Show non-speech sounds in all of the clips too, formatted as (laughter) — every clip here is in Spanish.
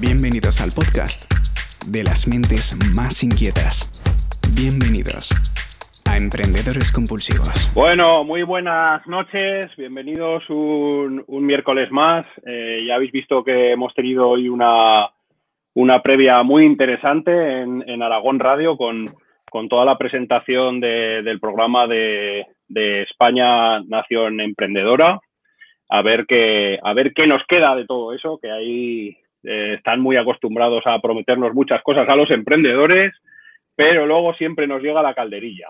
Bienvenidos al podcast de las mentes más inquietas. Bienvenidos a Emprendedores Compulsivos. Bueno, muy buenas noches, bienvenidos un, un miércoles más. Eh, ya habéis visto que hemos tenido hoy una, una previa muy interesante en, Aragón Radio con, con, toda la presentación de, del programa de, de, España Nación Emprendedora. A ver, qué, a ver qué nos queda de todo eso, que ahí eh, están muy acostumbrados a prometernos muchas cosas a los emprendedores, pero luego siempre nos llega la calderilla.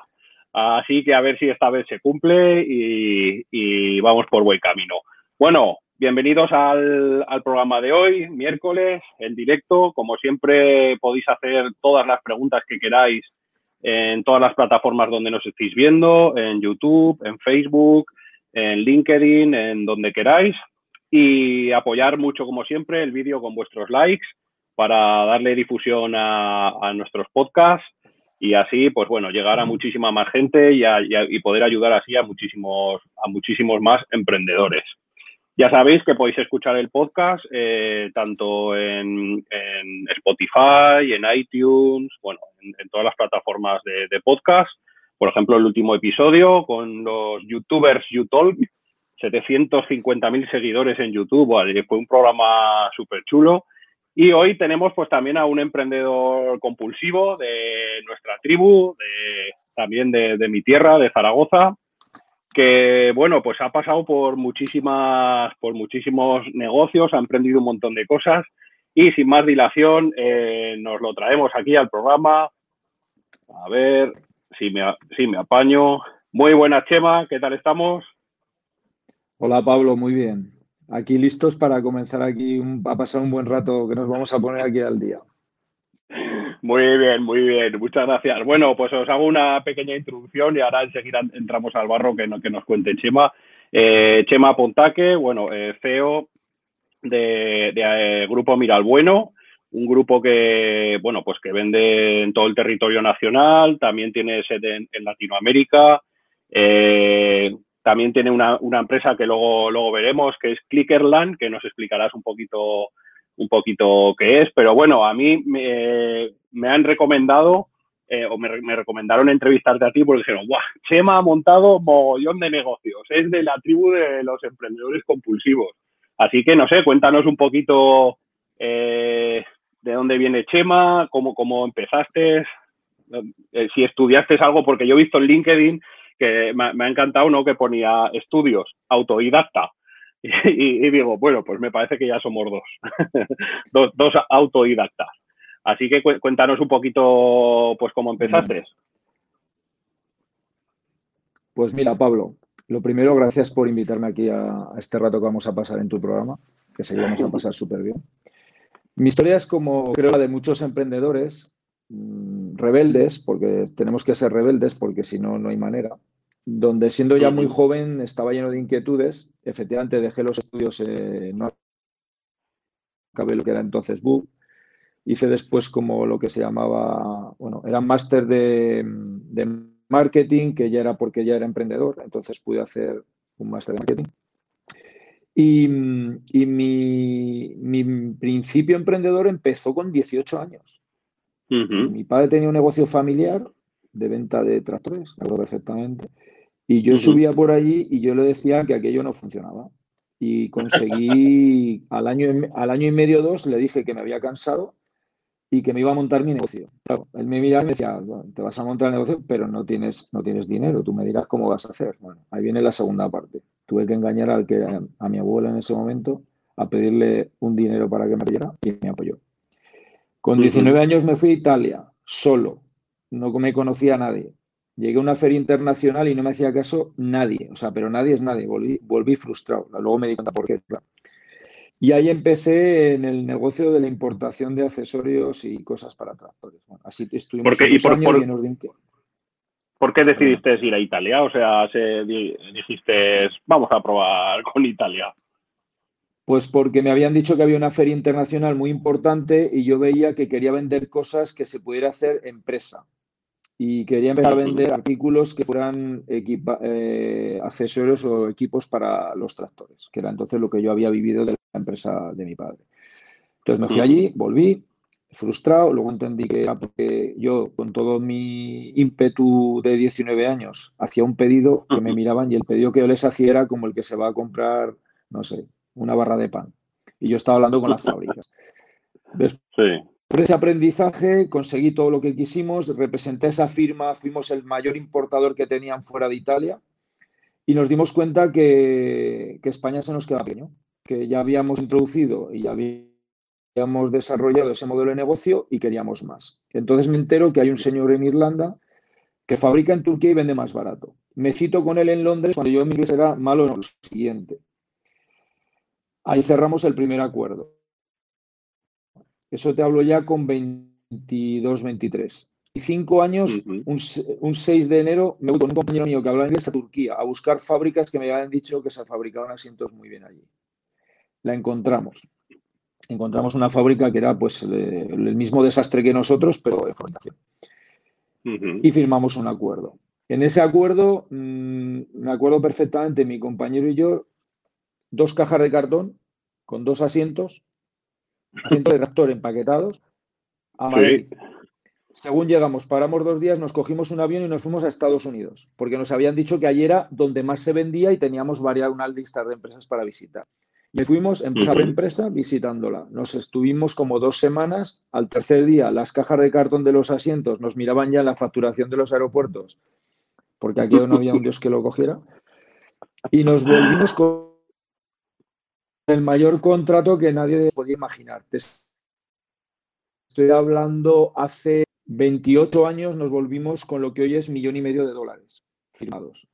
Así que a ver si esta vez se cumple y, vamos por buen camino. Bueno, bienvenidos al, programa de hoy, miércoles, en directo. Como siempre, podéis hacer todas las preguntas que queráis en todas las plataformas donde nos estéis viendo, en YouTube, en Facebook, en LinkedIn, en donde queráis. Y apoyar mucho, como siempre, el vídeo con vuestros likes para darle difusión a, a nuestros podcasts y así, pues bueno, llegar a muchísima más gente y, a, y, a, y, poder ayudar así a muchísimos, a muchísimos más emprendedores. Ya sabéis que podéis escuchar el podcast eh, tanto en, en, Spotify, en iTunes, bueno, en, en todas las plataformas de, de, podcast. Por ejemplo, el último episodio con los youtubers YouTalk, 750.000 seguidores en YouTube, vale, fue un programa súper chulo. Y hoy tenemos pues también a un emprendedor compulsivo de nuestra tribu, de, también de, mi tierra, de Zaragoza, que bueno, pues ha pasado por muchísimas, por muchísimos negocios, ha emprendido un montón de cosas y sin más dilación eh, nos lo traemos aquí al programa. A ver si me, si me apaño. Muy buenas, Chema, ¿qué tal estamos? Hola Pablo, muy bien aquí listos para comenzar aquí un, a pasar un buen rato que nos vamos a poner aquí al día. Muy bien, muy bien, muchas gracias. Bueno, pues os hago una pequeña introducción y ahora enseguida entramos al barro que, que nos cuente Chema. Eh, Chema Pontaque, bueno, eh, CEO de, de eh, Grupo Miralbueno, un grupo que, bueno, pues que vende en todo el territorio nacional, también tiene sede en, en Latinoamérica, eh, también tiene una, una, empresa que luego, luego veremos, que es Clickerland, que nos explicarás un poquito, un poquito qué es. Pero bueno, a mí me, me han recomendado, eh, o me, me, recomendaron entrevistarte a ti porque dijeron, ¡guau! Chema ha montado mogollón de negocios, es de la tribu de los emprendedores compulsivos. Así que, no sé, cuéntanos un poquito eh, de dónde viene Chema, cómo, cómo empezaste, eh, si estudiaste algo, porque yo he visto en LinkedIn que me, me, ha encantado, ¿no? Que ponía estudios, autodidacta. (laughs) Y, y, y, digo, bueno, pues me parece que ya somos dos, (laughs) dos, dos, autodidactas. Así que cuéntanos un poquito, pues, cómo empezaste. Pues mira, Pablo, lo primero, gracias por invitarme aquí a, a este rato que vamos a pasar en tu programa, que que vamos a (laughs) pasar súper bien. Mi historia es como creo la de muchos emprendedores, mmm, rebeldes, porque tenemos que ser rebeldes, porque si no, no hay manera donde siendo ya muy joven estaba lleno de inquietudes. Efectivamente, dejé los estudios, eh, no acabé lo que era entonces BUC. Hice después como lo que se llamaba, bueno, era máster de, de, marketing, que ya era porque ya era emprendedor, entonces pude hacer un máster de marketing. Y, y mi, mi, principio emprendedor empezó con 18 años. Uh -huh. Mi padre tenía un negocio familiar de venta de tractores, me acuerdo perfectamente. Y yo uh -huh. subía por allí y yo le decía que aquello no funcionaba. Y conseguí, (laughs) al año, al año y medio dos, le dije que me había cansado y que me iba a montar mi negocio. Claro, él me miraba y me decía, bueno, te vas a montar el negocio, pero no tienes, no tienes dinero, tú me dirás cómo vas a hacer. Bueno, ahí viene la segunda parte. Tuve que engañar al que, a, a mi abuelo en ese momento a pedirle un dinero para que me apoyara y me apoyó. Con 19 uh -huh. años me fui a Italia, solo, no me conocía a nadie. Llegué a una feria internacional y no me hacía caso nadie, o sea, pero nadie es nadie, volví, volví frustrado. Luego me di cuenta por qué. Claro. Y ahí empecé en el negocio de la importación de accesorios y cosas para tractores. Bueno, así estuvimos ¿Por qué, y por, años por, llenos de ¿Por qué decidiste ir a Italia? O sea, se, dijiste, vamos a probar con Italia. Pues porque me habían dicho que había una feria internacional muy importante y yo veía que quería vender cosas que se pudiera hacer empresa y quería empezar a vender artículos que fueran equipa, eh, accesorios o equipos para los tractores, que era entonces lo que yo había vivido de la empresa de mi padre. Entonces me fui allí, volví, frustrado, luego entendí que era porque yo, con todo mi ímpetu de 19 años, hacía un pedido que me miraban y el pedido que yo les hacía era como el que se va a comprar, no sé, una barra de pan. Y yo estaba hablando con las fábricas. Después de ese aprendizaje conseguí todo lo que quisimos, representé esa firma, fuimos el mayor importador que tenían fuera de Italia y nos dimos cuenta que, que España se nos queda pequeño, que ya habíamos introducido y ya habíamos desarrollado ese modelo de negocio y queríamos más. Entonces me entero que hay un señor en Irlanda que fabrica en Turquía y vende más barato. Me cito con él en Londres cuando yo en mi inglés era malo en lo siguiente. Ahí cerramos el primer acuerdo. Eso te hablo ya con 22, 23. Y cinco años, un, 6 de enero, me voy con un compañero mío que hablaba inglés a Turquía a buscar fábricas que me habían dicho que se fabricaban asientos muy bien allí. La encontramos. Encontramos una fábrica que era pues el mismo desastre que nosotros, pero de fabricación. Y firmamos un acuerdo. En ese acuerdo, mm, me acuerdo perfectamente, mi compañero y yo, dos cajas de cartón con dos asientos asientos de tractor empaquetados a Madrid. Según llegamos, paramos dos días, nos cogimos un avión y nos fuimos a Estados Unidos, porque nos habían dicho que allí era donde más se vendía y teníamos varias una lista de empresas para visitar. Y fuimos empresa por empresa visitándola. Nos estuvimos como dos semanas. Al tercer día, las cajas de cartón de los asientos nos miraban ya en la facturación de los aeropuertos, porque aquí no había un Dios que lo cogiera. Y nos volvimos con el mayor contrato que nadie podía imaginar. estoy hablando hace 28 años nos volvimos con lo que hoy es millón y medio de dólares firmados.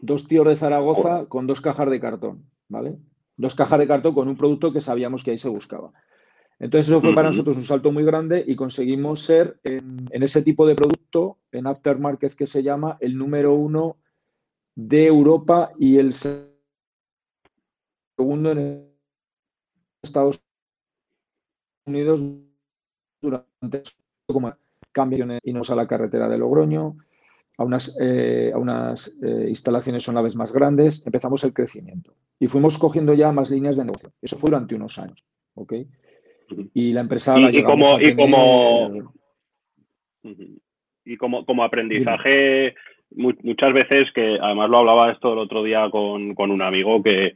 Dos tíos de Zaragoza con dos cajas de cartón, ¿vale? Dos cajas de cartón con un producto que sabíamos que ahí se buscaba. Entonces eso fue para nosotros un salto muy grande y conseguimos ser en, en, ese tipo de producto, en aftermarket que se llama, el número uno de Europa y el segundo en Estados Unidos durante como cambios y nos a la carretera de Logroño, a unas, eh, a unas eh, instalaciones son vez más grandes, empezamos el crecimiento y fuimos cogiendo ya más líneas de negocio. Eso fue durante unos años, ¿ok? Y la empresa y, como, y como y como, como aprendizaje muchas veces que además lo hablaba esto el otro día con, con un amigo que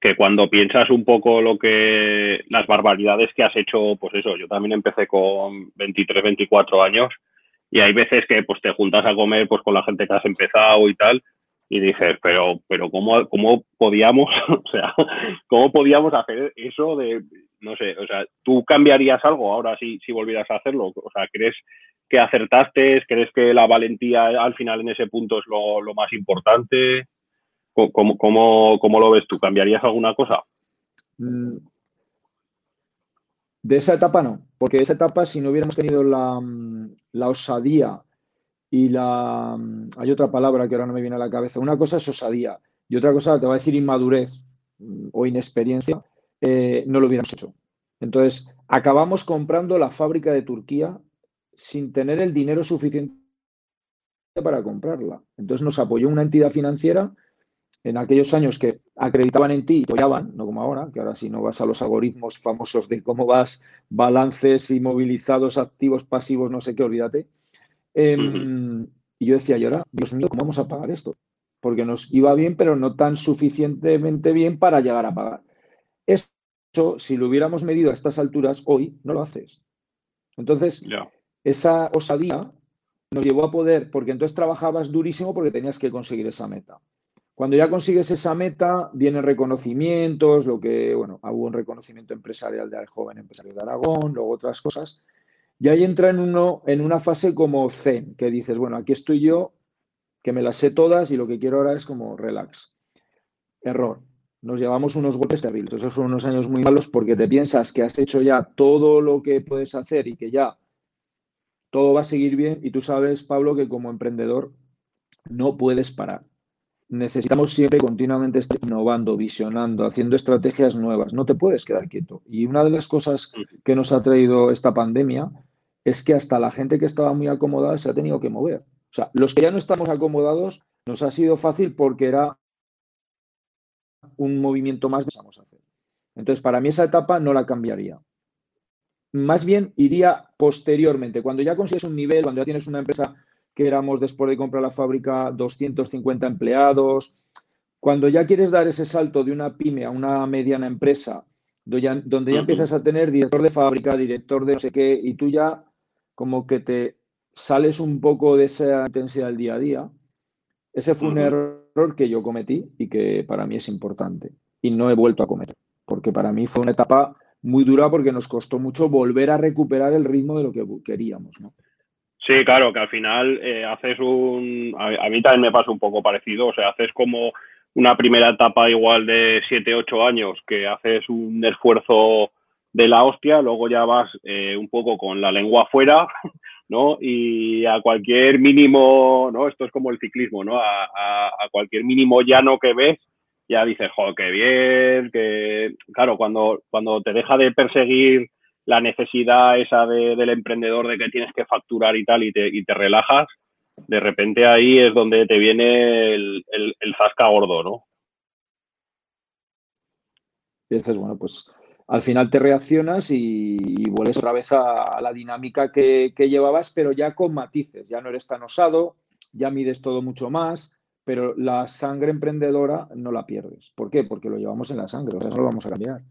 que cuando piensas un poco lo que las barbaridades que has hecho, pues eso, yo también empecé con 23, 24 años y hay veces que pues te juntas a comer pues con la gente que has empezado y tal y dices, pero pero cómo cómo podíamos, (laughs) o sea, cómo podíamos hacer eso de no sé, o sea, tú cambiarías algo ahora si si volvieras a hacerlo, o sea, ¿crees que acertaste? ¿Crees que la valentía al final en ese punto es lo, lo más importante? ¿Cómo, cómo, lo ves tú? ¿Cambiarías alguna cosa? Mm. De esa etapa no, porque esa etapa si no hubiéramos tenido la, mm, osadía y la... Mm, hay otra palabra que ahora no me viene a la cabeza. Una cosa es osadía y otra cosa, te va a decir inmadurez o inexperiencia, eh, no lo hubiéramos hecho. Entonces, acabamos comprando la fábrica de Turquía sin tener el dinero suficiente para comprarla. Entonces nos apoyó una entidad financiera en aquellos años que acreditaban en ti y apoyaban, no como ahora, que ahora si no vas a los algoritmos famosos de cómo vas, balances inmovilizados, activos, pasivos, no sé qué, olvídate. Em, y yo decía, y ahora, Dios mío, ¿cómo vamos a pagar esto? Porque nos iba bien, pero no tan suficientemente bien para llegar a pagar. Eso, si lo hubiéramos medido a estas alturas, hoy no lo haces. Entonces, esa osadía nos llevó a poder, porque entonces trabajabas durísimo porque tenías que conseguir esa meta. Cuando ya consigues esa meta, vienen reconocimientos, lo que, bueno, hubo un reconocimiento empresarial del joven empresario de Aragón, luego otras cosas. Y ahí entra en, uno, en una fase como zen, que dices, bueno, aquí estoy yo, que me las sé todas y lo que quiero ahora es como relax. Error. Nos llevamos unos golpes terribles. Esos fueron unos años muy malos porque te piensas que has hecho ya todo lo que puedes hacer y que ya todo va a seguir bien. Y tú sabes, Pablo, que como emprendedor no puedes parar necesitamos siempre continuamente estar innovando, visionando, haciendo estrategias nuevas. No te puedes quedar quieto. Y una de las cosas que nos ha traído esta pandemia es que hasta la gente que estaba muy acomodada se ha tenido que mover. O sea, los que ya no estamos acomodados nos ha sido fácil porque era un movimiento más que vamos a hacer. Entonces, para mí esa etapa no la cambiaría. más bien iría posteriormente, cuando ya consigues un nivel, cuando ya tienes una empresa que éramos después de comprar la fábrica 250 empleados, cuando ya quieres dar ese salto de una pyme a una mediana empresa, donde ya, empiezas a tener director de fábrica, director de no sé qué, y tú ya como que te sales un poco de esa intensidad del día a día, ese fue un error que yo cometí y que para mí es importante y no he vuelto a cometer, porque para mí fue una etapa muy dura porque nos costó mucho volver a recuperar el ritmo de lo que queríamos, ¿no? Sí, claro, que al final eh, haces un... A, mí también me pasa un poco parecido, o sea, haces como una primera etapa igual de 7, 8 años, que haces un esfuerzo de la hostia, luego ya vas eh, un poco con la lengua afuera, (laughs) ¿no? Y a cualquier mínimo, ¿no? Esto es como el ciclismo, ¿no? A, a cualquier mínimo llano que ves, ya dices, joder, qué bien, que claro, cuando, cuando te deja de perseguir la necesidad esa del emprendedor de que tienes que facturar y tal y te, y te relajas, de repente ahí es donde te viene el, el, zasca gordo, ¿no? Y dices, bueno, pues al final te reaccionas y, vuelves otra vez a, la dinámica que, que, llevabas, pero ya con matices, ya no eres tan osado, ya mides todo mucho más, pero la sangre emprendedora no la pierdes. ¿Por qué? Porque lo llevamos en la sangre, o sea, eso lo vamos a cambiar.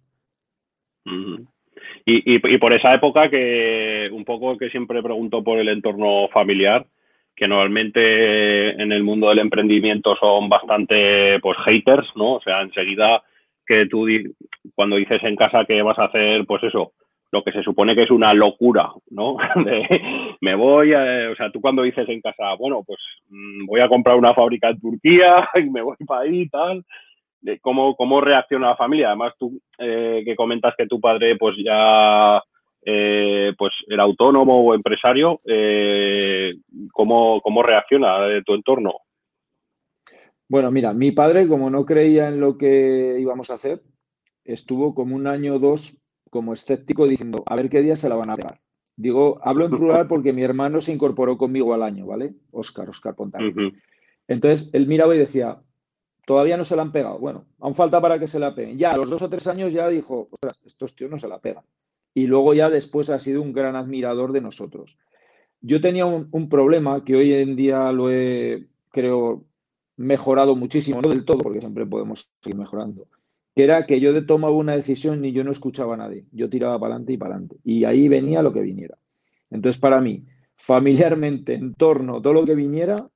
Y, y, por esa época que un poco que siempre pregunto por el entorno familiar, que normalmente en el mundo del emprendimiento son bastante pues haters, ¿no? O sea, enseguida que tú cuando dices en casa que vas a hacer, pues eso, lo que se supone que es una locura, ¿no? (laughs) me voy, a, o sea, tú cuando dices en casa, bueno, pues mm, voy a comprar una fábrica en Turquía (laughs) y me voy para ahí y tal, ¿cómo, cómo reacciona la familia? Además, tú eh, que comentas que tu padre pues ya eh, pues era autónomo o empresario, eh, ¿cómo, ¿cómo reacciona tu entorno? Bueno, mira, mi padre, como no creía en lo que íbamos a hacer, estuvo como un año o dos como escéptico diciendo, a ver qué día se la van a pegar. Digo, hablo en plural porque mi hermano se incorporó conmigo al año, ¿vale? Oscar, Oscar Pontano. Entonces, él miraba y decía, todavía no se la han pegado. Bueno, aún falta para que se la peguen. Ya a los dos o tres años ya dijo, ostras, estos tíos no se la pegan. Y luego ya después ha sido un gran admirador de nosotros. Yo tenía un, un problema que hoy en día lo he, creo, mejorado muchísimo, no del todo, porque siempre podemos seguir mejorando que era que yo tomaba una decisión y yo no escuchaba a nadie. Yo tiraba para adelante y para adelante. Y ahí venía lo que viniera. Entonces, para mí, familiarmente, en torno, todo lo que viniera,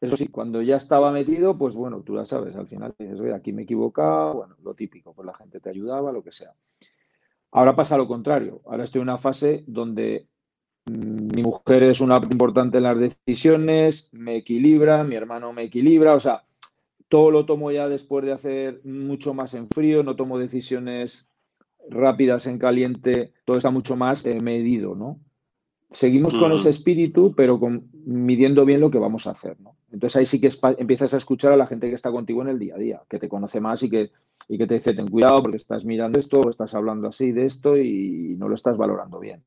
eso sí, cuando ya estaba metido, pues bueno, tú ya sabes, al final dices, oye, aquí me he equivocado, bueno, lo típico, pues la gente te ayudaba, lo que sea. Ahora pasa lo contrario. Ahora estoy en una fase donde mm, mi mujer es una importante en las decisiones, me equilibra, mi hermano me equilibra, o sea, todo lo tomo ya después de hacer mucho más en frío, no tomo decisiones rápidas en caliente, todo está mucho más eh, medido, ¿no? Seguimos con ese espíritu, pero con, midiendo bien lo que vamos a hacer, ¿no? Entonces ahí sí que empiezas a escuchar a la gente que está contigo en el día a día, que te conoce más y que, y que te dice, ten cuidado porque estás mirando esto, o estás hablando así de esto y no lo estás valorando bien.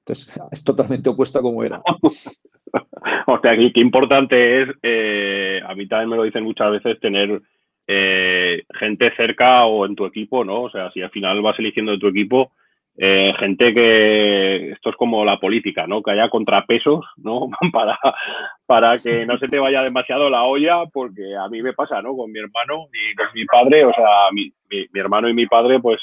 Entonces (laughs) es totalmente opuesto a como era. (laughs) o sea, qué, importante es, eh, a mí también me lo dicen muchas veces, tener eh, gente cerca o en tu equipo, ¿no? O sea, si al final vas eligiendo de tu equipo, eh, gente que esto es como la política, ¿no? Que haya contrapesos, ¿no? (laughs) para, para que no se te vaya demasiado la olla, porque a mí me pasa, ¿no? Con mi hermano y con mi padre, o sea, mi, mi hermano y mi padre, pues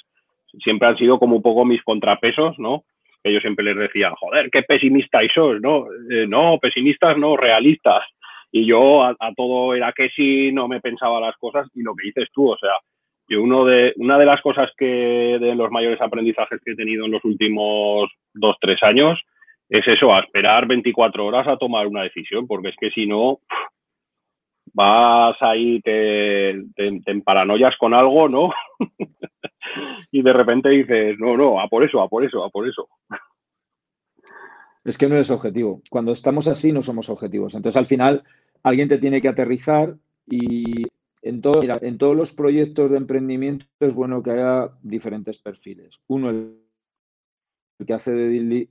siempre han sido como un poco mis contrapesos, ¿no? que yo siempre les decía, joder, qué pesimistas sos, ¿no? Eh, no, pesimistas no, realistas. Y yo a, todo era que sí, no me pensaba las cosas y lo que dices tú, o sea, yo uno de, una de las cosas que de los mayores aprendizajes que he tenido en los últimos dos, tres años es eso, a esperar 24 horas a tomar una decisión, porque es que si no, vas ahí, te, te, paranoias con algo, ¿no? (laughs) y de repente dices, no, no, a por eso, a por eso, a por eso. Es que no es objetivo. Cuando estamos así no somos objetivos. Entonces al final alguien te tiene que aterrizar y en, en todos los proyectos de emprendimiento es bueno que haya diferentes perfiles. Uno, el que hace de,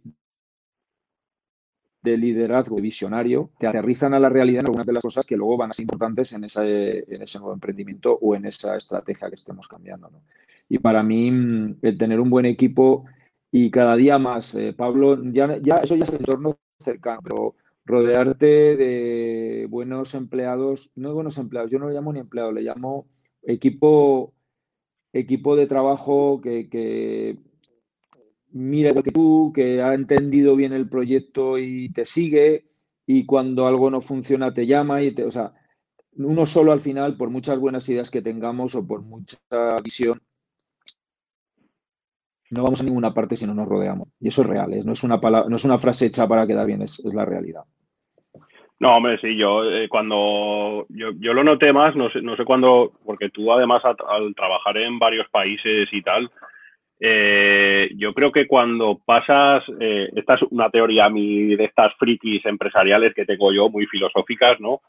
de liderazgo visionario, te aterrizan a la realidad en algunas de las cosas que luego van a ser importantes en, ese, en ese nuevo emprendimiento o en esa estrategia que estemos cambiando. Y para mí, mm, el tener un buen equipo y cada día más. Eh, Pablo, ya, ya eso ya es el entorno cercano, pero rodearte de buenos empleados, no buenos empleados, yo no le llamo ni empleado, le llamo equipo, equipo de trabajo que, que mira lo que tú, que ha entendido bien el proyecto y te sigue, y cuando algo no funciona te llama y te, o sea, uno solo al final, por muchas buenas ideas que tengamos o por mucha visión, no vamos a ninguna parte si no nos rodeamos. Y eso es real, ¿eh? no, es una palabra, no es una frase hecha para quedar bien, es, la realidad. No, hombre, sí, yo eh, cuando yo, lo noté más, no sé, no sé cuándo, porque tú además al trabajar en varios países y tal, eh, yo creo que cuando pasas, esta es una teoría a mí de estas frikis empresariales que tengo yo, muy filosóficas, ¿no?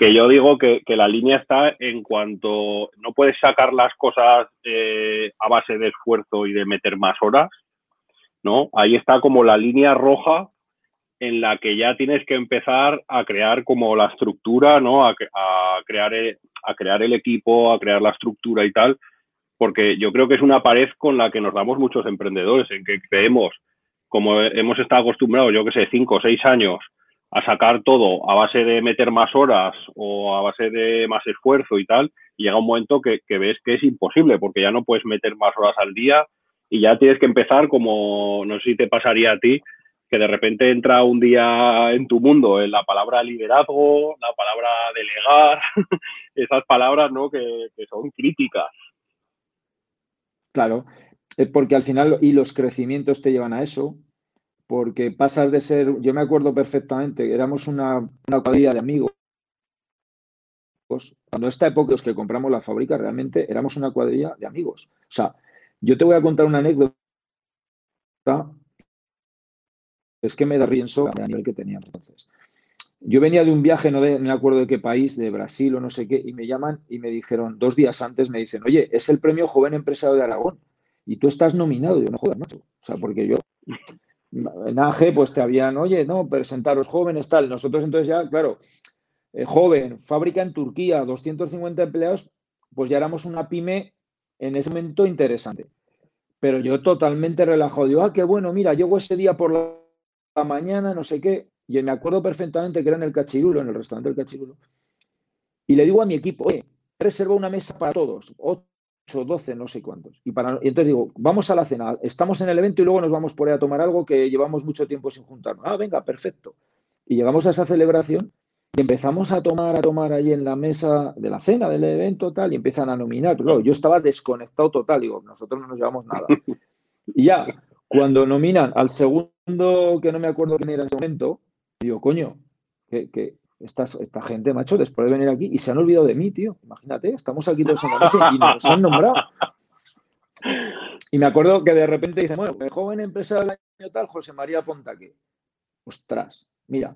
que yo digo que, la línea está en cuanto no puedes sacar las cosas eh, a base de esfuerzo y de meter más horas, ¿no? Ahí está como la línea roja en la que ya tienes que empezar a crear como la estructura, ¿no? A, crear, el, a crear el equipo, a crear la estructura y tal, porque yo creo que es una pared con la que nos damos muchos emprendedores, en que creemos, como hemos estado acostumbrados, yo que sé, cinco o seis años, a sacar todo a base de meter más horas o a base de más esfuerzo y tal, y llega un momento que, ves que es imposible porque ya no puedes meter más horas al día y ya tienes que empezar como, no sé si te pasaría a ti, que de repente entra un día en tu mundo en la palabra liderazgo, la palabra delegar, (laughs) esas palabras ¿no? que, que son críticas. Claro, eh, porque al final y los crecimientos te llevan a eso, porque pasas de ser, yo me acuerdo perfectamente, éramos una, una cuadrilla de amigos. Cuando esta época los que compramos la fábrica, realmente éramos una cuadrilla de amigos. O sea, yo te voy a contar una anécdota. Es que me da rienso a nivel que teníamos entonces. Yo venía de un viaje, no, me acuerdo de qué país, de Brasil o no sé qué, y me llaman y me dijeron, dos días antes me dicen, oye, es el premio Joven Empresario de Aragón y tú estás nominado. Yo no jodas, macho. O sea, porque yo en AG, pues te habían, oye, no, presentaros jóvenes, tal. Nosotros entonces ya, claro, eh, joven, fábrica en Turquía, 250 empleados, pues ya éramos una pyme en ese momento interesante. Pero yo totalmente relajado, digo, ah, qué bueno, mira, llego ese día por la mañana, no sé qué, y me acuerdo perfectamente que era en el Cachirulo, en el restaurante del Cachirulo, y le digo a mi equipo, oye, reservo una mesa para todos, 12, no sé cuántos. Y, para, entonces digo, vamos a la cena, estamos en el evento y luego nos vamos por ahí a tomar algo que llevamos mucho tiempo sin juntarnos. Ah, venga, perfecto. Y llegamos a esa celebración y empezamos a tomar, a tomar ahí en la mesa de la cena del evento tal y empiezan a nominar. Pero yo estaba desconectado total, digo, nosotros no nos llevamos nada. (laughs) Y ya, cuando nominan al segundo, que no me acuerdo quién era en ese momento, digo, coño, que, esta, gente, macho, después de venir aquí y se han olvidado de mí, tío. Imagínate, estamos aquí todos en la mesa y nos han nombrado. Y me acuerdo que de repente dicen, bueno, el joven empresario del año tal, José María Pontaque. Ostras, mira,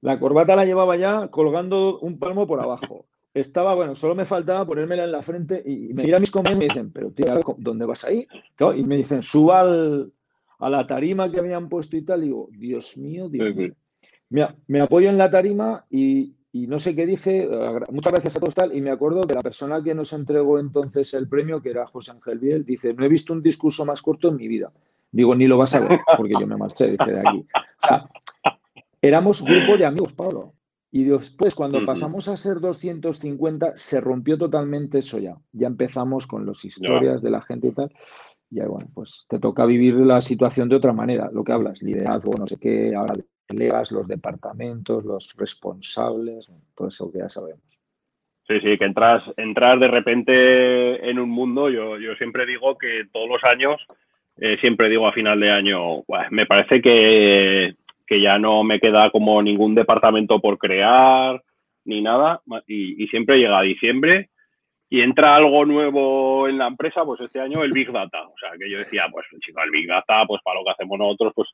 la corbata la llevaba ya colgando un palmo por abajo. Estaba, bueno, solo me faltaba ponérmela en la frente y me miran mis compañeros y me dicen, pero tío, ¿dónde vas ahí? Y me dicen, suba a la tarima que habían puesto y tal. Y digo, Dios mío, Dios mío me, apoyo en la tarima y, no sé qué dije, muchas gracias a todos tal, y me acuerdo que la persona que nos entregó entonces el premio, que era José Ángel Biel, dice, no he visto un discurso más corto en mi vida. Digo, ni lo vas a ver, porque yo me marché, dije, de aquí. O sea, éramos grupo de amigos, Pablo. Y después, cuando pasamos a ser 250, se rompió totalmente eso ya. Ya empezamos con las historias de la gente y tal. Y bueno, pues te toca vivir la situación de otra manera, lo que hablas, liderazgo, no sé qué, ahora colegas, los departamentos, los responsables, todo eso que ya sabemos. Sí, sí, que entras, entras de repente en un mundo, yo, yo siempre digo que todos los años, eh, siempre digo a final de año, me parece que, que, ya no me queda como ningún departamento por crear ni nada, y, siempre llega a diciembre y entra algo nuevo en la empresa, pues este año el Big Data. O sea, que yo decía, pues chico, el Big Data, pues para lo que hacemos nosotros, pues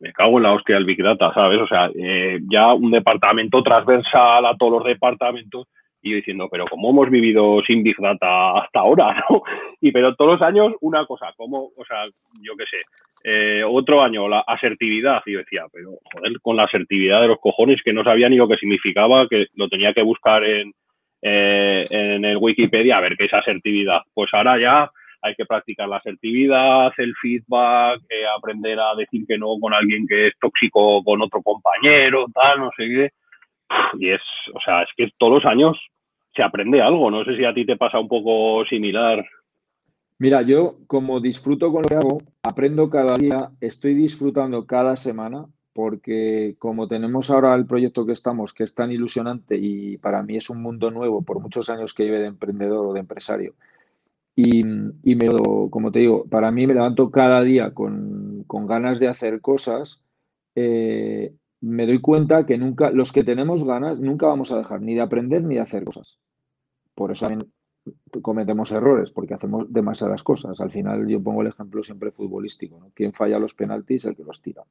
me cago en la hostia del Big Data, ¿sabes? O sea, eh, ya un departamento transversal a todos los departamentos y yo diciendo, pero ¿cómo hemos vivido sin Big Data hasta ahora, (laughs) no? Y pero todos los años una cosa, como, o sea, yo qué sé, eh, otro año la asertividad, y yo decía, pero joder, con la asertividad de los cojones, que no sabía ni lo que significaba, que lo tenía que buscar en, eh, en el Wikipedia a ver qué es asertividad. Pues ahora ya hay que practicar la asertividad, el feedback, eh, aprender a decir que no con alguien que es tóxico con otro compañero, tal, no sé qué. Y es, o sea, es que todos los años se aprende algo. No sé si a ti te pasa un poco similar. Mira, yo como disfruto con lo que hago, aprendo cada día, estoy disfrutando cada semana, porque como tenemos ahora el proyecto que estamos, que es tan ilusionante y para mí es un mundo nuevo por muchos años que lleve de emprendedor o de empresario, y, me como te digo, para mí me levanto cada día con, ganas de hacer cosas. Eh, me doy cuenta que nunca, los que tenemos ganas, nunca vamos a dejar ni de aprender ni de hacer cosas. Por eso también cometemos errores, porque hacemos demasiadas cosas. Al final yo pongo el ejemplo siempre futbolístico. ¿no? ¿Quién falla los penaltis? El que los tira.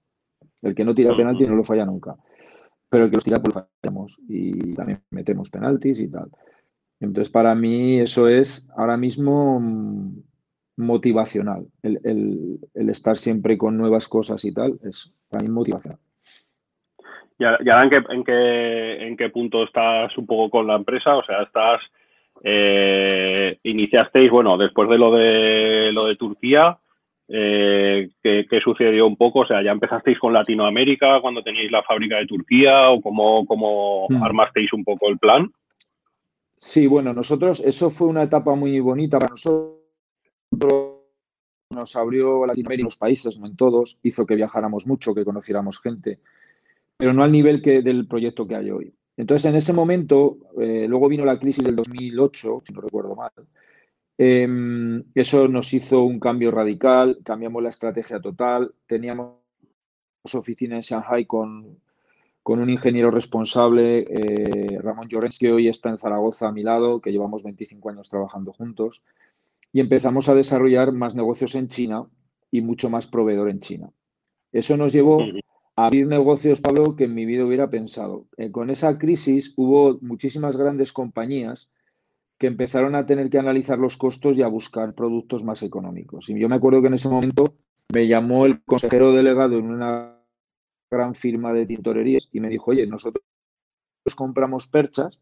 El que no tira penalti no lo falla nunca. Pero el que los tira, pues lo fallamos. Y también metemos penaltis y tal. Entonces, para mí eso es ahora mismo mm, motivacional. El, estar siempre con nuevas cosas y tal es para mí motivacional. ¿Y ahora en qué, en, qué, en qué punto estás un poco con la empresa? O sea, estás... Eh, iniciasteis, bueno, después de lo de lo de Turquía, eh, ¿qué, sucedió un poco? O sea, ¿ya empezasteis con Latinoamérica cuando teníais la fábrica de Turquía o cómo, cómo hmm. armasteis un poco el plan? Sí, bueno, nosotros, eso fue una etapa muy bonita para nosotros. Nos abrió Latinoamérica en los países, no en todos, hizo que viajáramos mucho, que conociéramos gente, pero no al nivel que, del proyecto que hay hoy. Entonces, en ese momento, eh, luego vino la crisis del 2008, si no recuerdo mal, em, eso nos hizo un cambio radical, cambiamos la estrategia total, teníamos oficina en Shanghai con con un ingeniero responsable, eh, Ramón Llorens, que hoy está en Zaragoza a mi lado, que llevamos 25 años trabajando juntos, y empezamos a desarrollar más negocios en China y mucho más proveedor en China. Eso nos llevó abrir negocios, Pablo, que en mi vida hubiera pensado. Eh, con esa crisis hubo muchísimas grandes compañías que empezaron a tener que analizar los costos y a buscar productos más económicos. Y yo me acuerdo que en ese momento me llamó el consejero delegado en una gran firma de tintorerías y me dijo, oye, nosotros compramos perchas,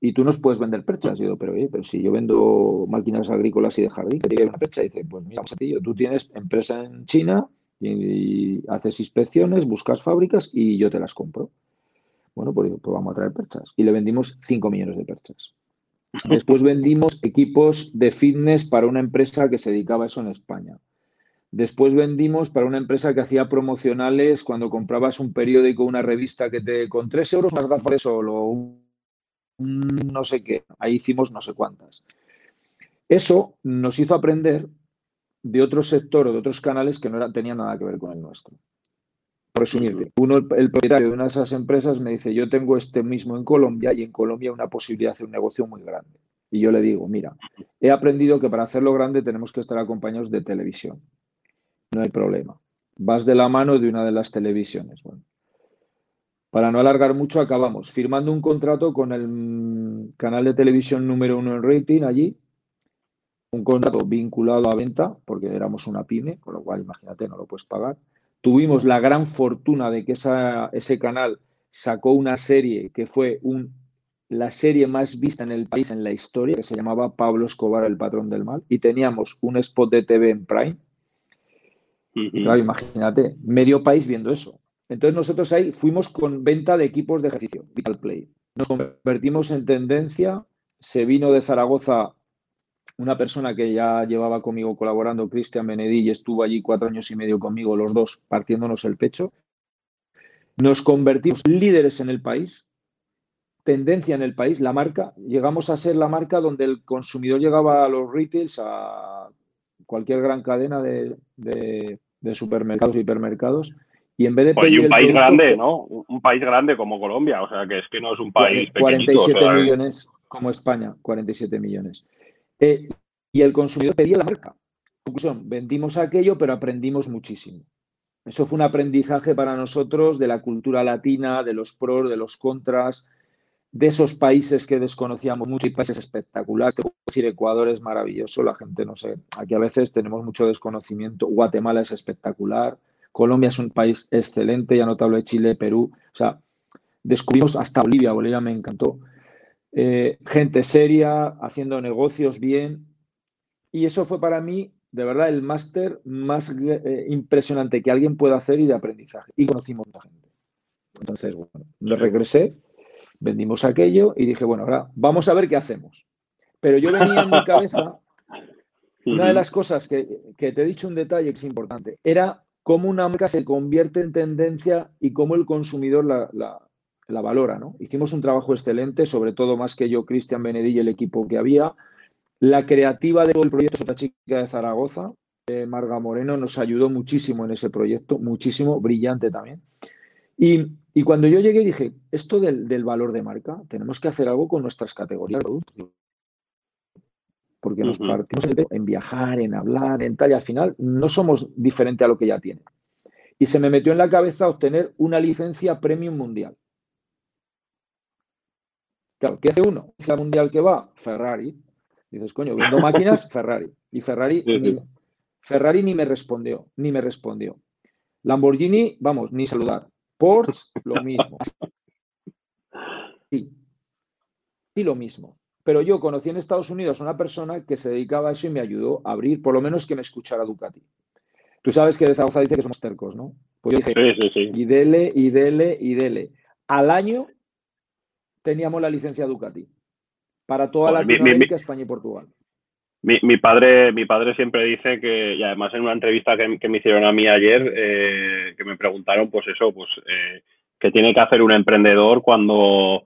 y tú nos puedes vender perchas. Y yo, pero oye, pero si yo vendo máquinas agrícolas y de jardín, que tiene una percha, y dice, pues mira, sencillo, tú tienes empresa en China y, haces inspecciones, buscas fábricas y yo te las compro. Bueno, pues, pues vamos a traer perchas. Y le vendimos 5 millones de perchas. (laughs) Después vendimos equipos de fitness para una empresa que se dedicaba a eso en España. Después vendimos para una empresa que hacía promocionales cuando comprabas un periódico, una revista que te con tres euros más gafas de sol o un, no sé qué. Ahí hicimos no sé cuántas. Eso nos hizo aprender de otro sector o de otros canales que no era, tenían nada que ver con el nuestro. Por resumirte, uno, el propietario de una de esas empresas me dice, yo tengo este mismo en Colombia y en Colombia una posibilidad de hacer un negocio muy grande. Y yo le digo, mira, he aprendido que para hacerlo grande tenemos que estar acompañados de televisión no hay problema. Vas de la mano de una de las televisiones. Bueno, para no alargar mucho, acabamos firmando un contrato con el canal de televisión número uno en rating allí, un contrato vinculado a venta, porque éramos una pyme, con lo cual, imagínate, no lo puedes pagar. Tuvimos la gran fortuna de que ese canal sacó una serie que fue un, la serie más vista en el país en la historia, que se llamaba Pablo Escobar, el patrón del mal, y teníamos un spot de TV en Prime Claro, imagínate, medio país viendo eso. Entonces nosotros ahí fuimos con venta de equipos de ejercicio, Vital Play. Nos convertimos en tendencia, se vino de Zaragoza una persona que ya llevaba conmigo colaborando, Cristian Benedí, y estuvo allí cuatro años y medio conmigo, los dos partiéndonos el pecho. Nos convertimos líderes en el país, tendencia en el país, la marca, llegamos a ser la marca donde el consumidor llegaba a los retails, a cualquier gran cadena de, de supermercados y hipermercados. Y en vez de pedir un país grande, ¿no? Un país grande como Colombia, o sea, que es que no es un país 47 millones como España, 47 millones. Eh, y el consumidor pedía la marca. Conclusión, vendimos aquello, pero aprendimos muchísimo. Eso fue un aprendizaje para nosotros de la cultura latina, de los pros, de los contras, de esos países que desconocíamos mucho y países espectaculares. Te puedo decir, Ecuador es maravilloso, la gente no sé. Aquí a veces tenemos mucho desconocimiento. Guatemala es espectacular. Colombia es un país excelente, ya no te hablo de Chile, Perú. O sea, descubrimos hasta Bolivia, Bolivia me encantó. Eh, gente seria, haciendo negocios bien. y eso fue para mí, de verdad, el máster más eh, impresionante que alguien pueda hacer y de aprendizaje. Y conocimos mucha gente. Entonces, bueno, me regresé, vendimos aquello y dije, bueno, ahora vamos a ver qué hacemos. Pero yo venía en mi cabeza, (laughs) una de las cosas que, te he dicho un detalle que es importante, era cómo una marca se convierte en tendencia y cómo el consumidor la, valora. ¿no? Hicimos un trabajo excelente, sobre todo más que yo, Cristian Benedí y el equipo que había. La creativa de todo el proyecto es otra chica de Zaragoza, eh, Marga Moreno, nos ayudó muchísimo en ese proyecto, muchísimo, brillante también. Y, cuando yo llegué dije, esto del, valor de marca, tenemos que hacer algo con nuestras categorías de productos. Porque nos partimos en viajar, en hablar, en tal, y al final no somos diferente a lo que ya tiene. Y se me metió en la cabeza obtener una licencia premium mundial. Claro, ¿qué hace uno? La mundial que va, Ferrari. Dices, coño, vendo máquinas, (laughs) Ferrari. Y Ferrari, Ni, Ferrari ni me respondió, ni me respondió. Lamborghini, vamos, ni saludar. Porsche, lo mismo. (laughs) Sí. Y lo mismo. Pero yo conocí en Estados Unidos a una persona que se dedicaba a eso y me ayudó a abrir, por lo menos que me escuchara Ducati. Tú sabes que de Zaragoza dice que somos tercos, ¿no? Pues yo dije, sí, sí, sí. y dele, y dele, y dele. Al año teníamos la licencia Ducati para toda Latinoamérica, España y Portugal. Mi, padre, mi padre siempre dice que, y además en una entrevista que, me hicieron a mí ayer, eh, que me preguntaron, pues eso, pues eh, qué tiene que hacer un emprendedor cuando,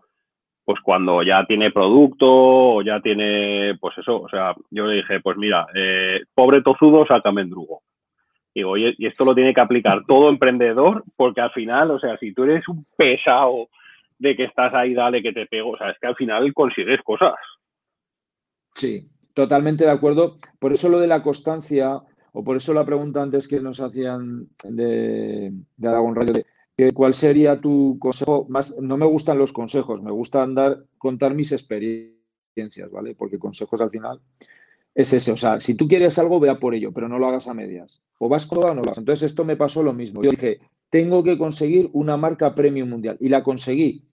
pues cuando ya tiene producto o ya tiene, pues eso, o sea, yo le dije, pues mira, eh, pobre tozudo, saca mendrugo. Digo, y, y esto lo tiene que aplicar todo emprendedor, porque al final, o sea, si tú eres un pesado de que estás ahí, dale que te pego, o sea, es que al final consigues cosas. Sí, Totalmente de acuerdo. Por eso lo de la constancia, o por eso la pregunta antes que nos hacían de, de Aragón Radio, de, que cuál sería tu consejo. Más, no me gustan los consejos, me gusta andar, contar mis experiencias, ¿vale? Porque consejos al final es ese. O sea, si tú quieres algo, vea por ello, pero no lo hagas a medias. O vas con o no lo. Entonces, esto me pasó lo mismo. Yo dije, tengo que conseguir una marca premium mundial. Y la conseguí.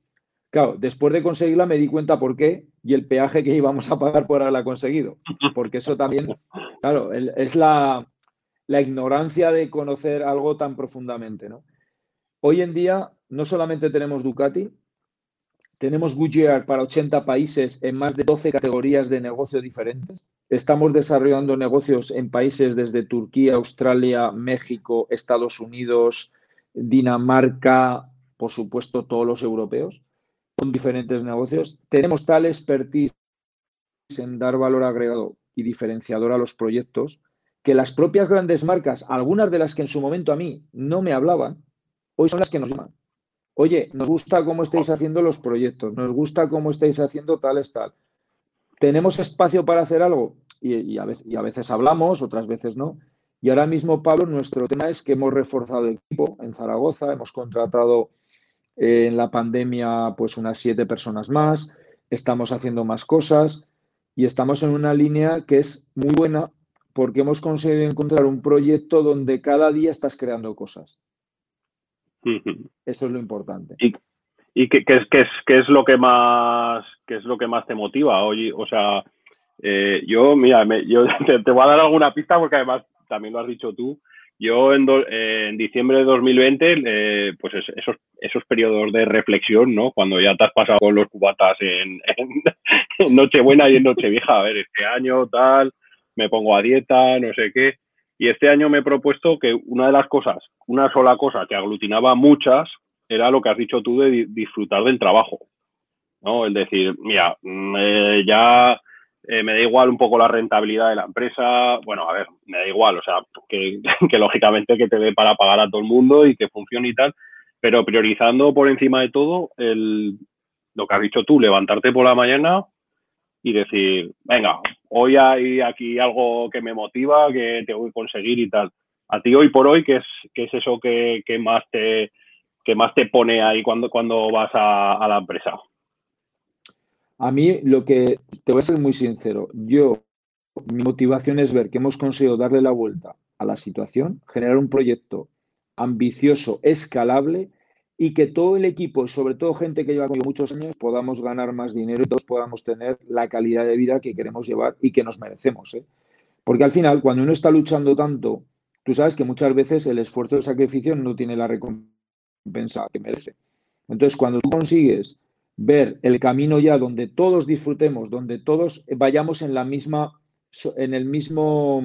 Claro, después de conseguirla me di cuenta por qué y el peaje que íbamos a pagar por haberla conseguido. Porque eso también, claro, es la, ignorancia de conocer algo tan profundamente. ¿no? Hoy en día no solamente tenemos Ducati, tenemos Goodyear para 80 países en más de 12 categorías de negocio diferentes. Estamos desarrollando negocios en países desde Turquía, Australia, México, Estados Unidos, Dinamarca, por supuesto todos los europeos con diferentes negocios, tenemos tal expertise en dar valor agregado y diferenciador a los proyectos que las propias grandes marcas, algunas de las que en su momento a mí no me hablaban, hoy son las que nos llaman. Oye, nos gusta cómo estáis haciendo los proyectos, nos gusta cómo estáis haciendo tal, tal. ¿Tenemos espacio para hacer algo? Y, a veces, y a veces hablamos, otras veces no. Y ahora mismo, Pablo, nuestro tema es que hemos reforzado el equipo en Zaragoza, hemos contratado en la pandemia, pues unas siete personas más, estamos haciendo más cosas y estamos en una línea que es muy buena porque hemos conseguido encontrar un proyecto donde cada día estás creando cosas. (laughs) Eso es lo importante. ¿Y, y qué, es, qué, es, qué, es, lo que más qué es lo que más te motiva hoy? O sea, eh, yo, mira, yo (laughs) te, voy a dar alguna pista porque además también lo has dicho tú. Yo en, en diciembre de 2020, eh, pues esos, esos periodos de reflexión, ¿no? Cuando ya te has pasado con los cubatas en, (laughs) en, Nochebuena y en Nochevieja, a ver, este año tal, me pongo a dieta, no sé qué. Y este año me he propuesto que una de las cosas, una sola cosa que aglutinaba muchas, era lo que has dicho tú de disfrutar del trabajo. ¿no? El decir, mira, mm, eh, ya eh, me da igual un poco la rentabilidad de la empresa. Bueno, a ver, me da igual, o sea, (laughs) que, lógicamente que te dé para pagar a todo el mundo y que funcione y tal, pero priorizando por encima de todo el, lo que has dicho tú, levantarte por la mañana y decir, venga, hoy hay aquí algo que me motiva, que te voy a conseguir y tal. A ti hoy por hoy, ¿qué es, qué es eso que, más te, que más te pone ahí cuando, cuando vas a la empresa? A mí lo que, te voy a ser muy sincero, yo, mi motivación es ver que hemos conseguido darle la vuelta a la situación, generar un proyecto ambicioso, escalable y que todo el equipo, sobre todo gente que lleva conmigo muchos años, podamos ganar más dinero y todos podamos tener la calidad de vida que queremos llevar y que nos merecemos. ¿eh? Porque al final, cuando uno está luchando tanto, tú sabes que muchas veces el esfuerzo de sacrificio no tiene la recompensa que merece. Entonces, cuando tú consigues ver el camino ya donde todos disfrutemos, donde todos vayamos en la misma, en el mismo,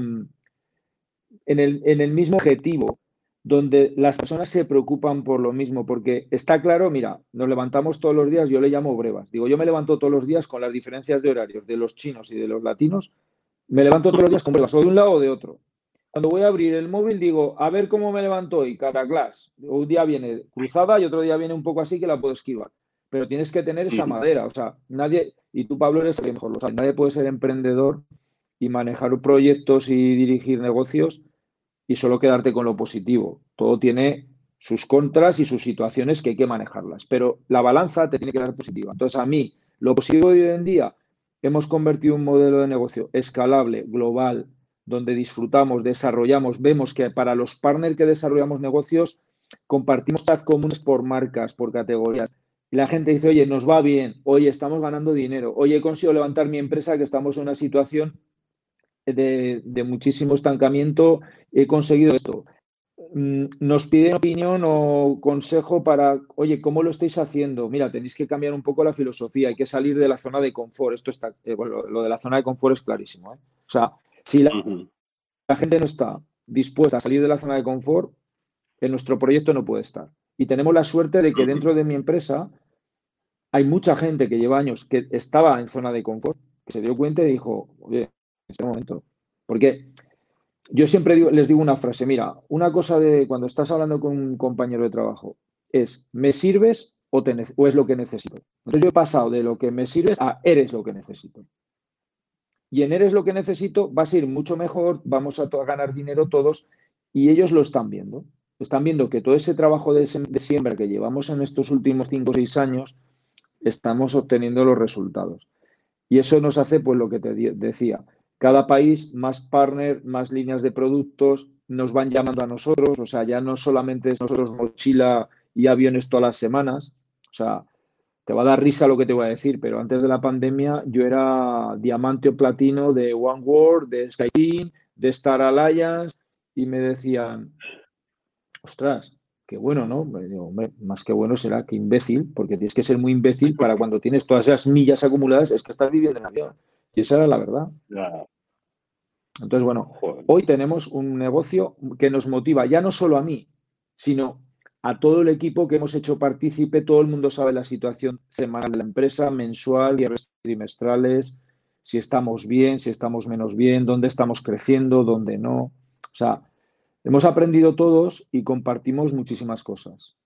en el, en el mismo objetivo, donde las personas se preocupan por lo mismo, porque está claro, mira, nos levantamos todos los días, yo le llamo brevas, digo, yo me levanto todos los días con las diferencias de horarios de los chinos y de los latinos, me levanto todos los días con brevas, o de un lado o de otro. Cuando voy a abrir el móvil digo, a ver cómo me levanto hoy, cada clase. Un día viene cruzada y otro día viene un poco así que la puedo esquivar. Pero tienes que tener esa madera, o sea, nadie, y tú Pablo eres el que mejor lo sabe, nadie puede ser emprendedor y manejar proyectos y dirigir negocios y solo quedarte con lo positivo. Todo tiene sus contras y sus situaciones que hay que manejarlas, pero la balanza te tiene que dar positiva. Entonces, a mí, lo positivo de hoy en día, hemos convertido un modelo de negocio escalable, global, donde disfrutamos, desarrollamos, vemos que para los partners que desarrollamos negocios, compartimos tasks comunes por marcas, por categorías. Y la gente dice, oye, nos va bien, oye, estamos ganando dinero, oye, he conseguido levantar mi empresa, que estamos en una situación de, muchísimo estancamiento, he conseguido esto. Mm, nos piden opinión o consejo para, oye, ¿cómo lo estáis haciendo? Mira, tenéis que cambiar un poco la filosofía, hay que salir de la zona de confort. Esto está, eh, bueno, lo de la zona de confort es clarísimo. ¿eh? O sea, si la, la gente no está dispuesta a salir de la zona de confort, en nuestro proyecto no puede estar. Y tenemos la suerte de que dentro de mi empresa hay mucha gente que lleva años que estaba en zona de confort, que se dio cuenta y dijo, oye, este momento. Porque yo siempre les digo una frase, mira, una cosa de cuando estás hablando con un compañero de trabajo es, ¿me sirves o, es lo que necesito? Entonces yo he pasado de lo que me sirves a eres lo que necesito. Y en eres lo que necesito vas a ir mucho mejor, vamos a, ganar dinero todos y ellos lo están viendo. Están viendo que todo ese trabajo de, de siembra que llevamos en estos últimos cinco o seis años, estamos obteniendo los resultados. Y eso nos hace, pues lo que te decía, cada país más partner, más líneas de productos, nos van llamando a nosotros, o sea, ya no solamente es nosotros mochila y aviones todas las semanas, o sea, te va a dar risa lo que te voy a decir, pero antes de la pandemia yo era diamante o platino de One World, de Skyteam, de Star Alliance y me decían, ostras, qué bueno, ¿no? más que bueno será que imbécil, porque tienes que ser muy imbécil para cuando tienes todas esas millas acumuladas, es que estás viviendo en avión. Y esa era la verdad. Entonces, bueno, hoy tenemos un negocio que nos motiva ya no solo a mí, sino a todo el equipo que hemos hecho partícipe. Todo el mundo sabe la situación semanal de la empresa, mensual, trimestrales, si estamos bien, si estamos menos bien, dónde estamos creciendo, dónde no. O sea, hemos aprendido todos y compartimos muchísimas cosas.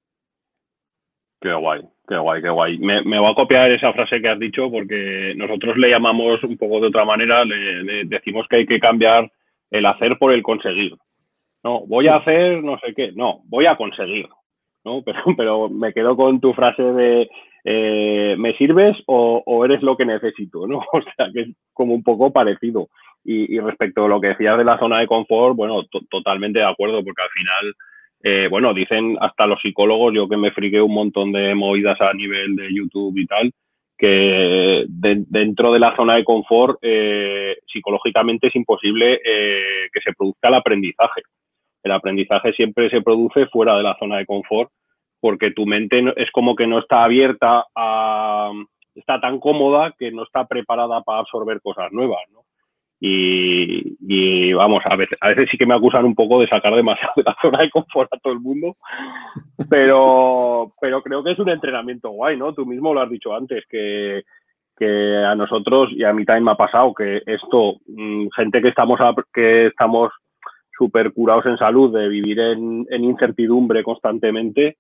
Qué guay, qué guay, qué guay. Me, me voy a copiar esa frase que has dicho porque nosotros le llamamos un poco de otra manera, le, decimos que hay que cambiar el hacer por el conseguir. No, voy a hacer no sé qué, no, voy a conseguir. ¿no? (laughs) Pero, pero me quedo con tu frase de eh, ¿me sirves o, eres lo que necesito? ¿no? (laughs) O sea, que es como un poco parecido. Y, respecto a lo que decías de la zona de confort, bueno, totalmente de acuerdo, porque al final eh, bueno, dicen hasta los psicólogos, yo que me friqué un montón de movidas a nivel de YouTube y tal, que dentro de la zona de confort eh, psicológicamente es imposible eh, que se produzca el aprendizaje. El aprendizaje siempre se produce fuera de la zona de confort porque tu mente es como que no está abierta a, está tan cómoda que no está preparada para absorber cosas nuevas, ¿no? Y, vamos, a veces, a veces sí que me acusan un poco de sacar demasiado (laughs) de la zona de confort a todo el mundo, pero, pero creo que es un entrenamiento guay, ¿no? Tú mismo lo has dicho antes, que, que a nosotros y a mí también me ha pasado que esto, mm, gente que estamos, que estamos súper curados en salud de vivir en incertidumbre constantemente,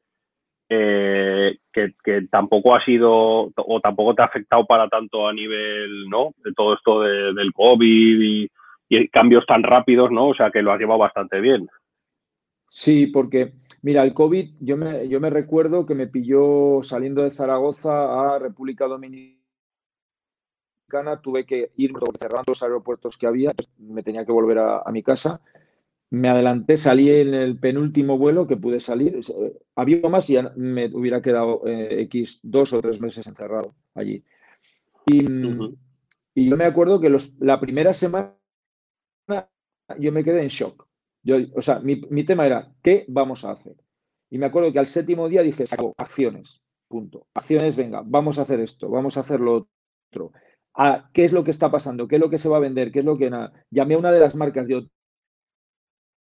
eh, que, tampoco ha sido o tampoco te ha afectado para tanto a nivel, ¿no? De todo esto del COVID y, cambios tan rápidos, ¿no? O sea, que lo has llevado bastante bien. Sí, porque, mira, el COVID, yo me, yo me recuerdo que me pilló saliendo de Zaragoza a República Dominicana, tuve que ir cerrando los aeropuertos que había, me tenía que volver a mi casa me adelanté, salí en el penúltimo vuelo que pude salir. Había más y ya me hubiera quedado eh, X dos o tres meses encerrado allí. Y, yo me acuerdo que los, la primera semana yo me quedé en shock. Yo, o sea, mi, tema era, ¿qué vamos a hacer? Y me acuerdo que al séptimo día dije, saco, acciones, punto. Acciones, venga, vamos a hacer esto, vamos a hacer lo otro. Ah, ¿Qué es lo que está pasando? ¿Qué es lo que se va a vender? ¿Qué es lo que nada? Llamé a una de las marcas, yo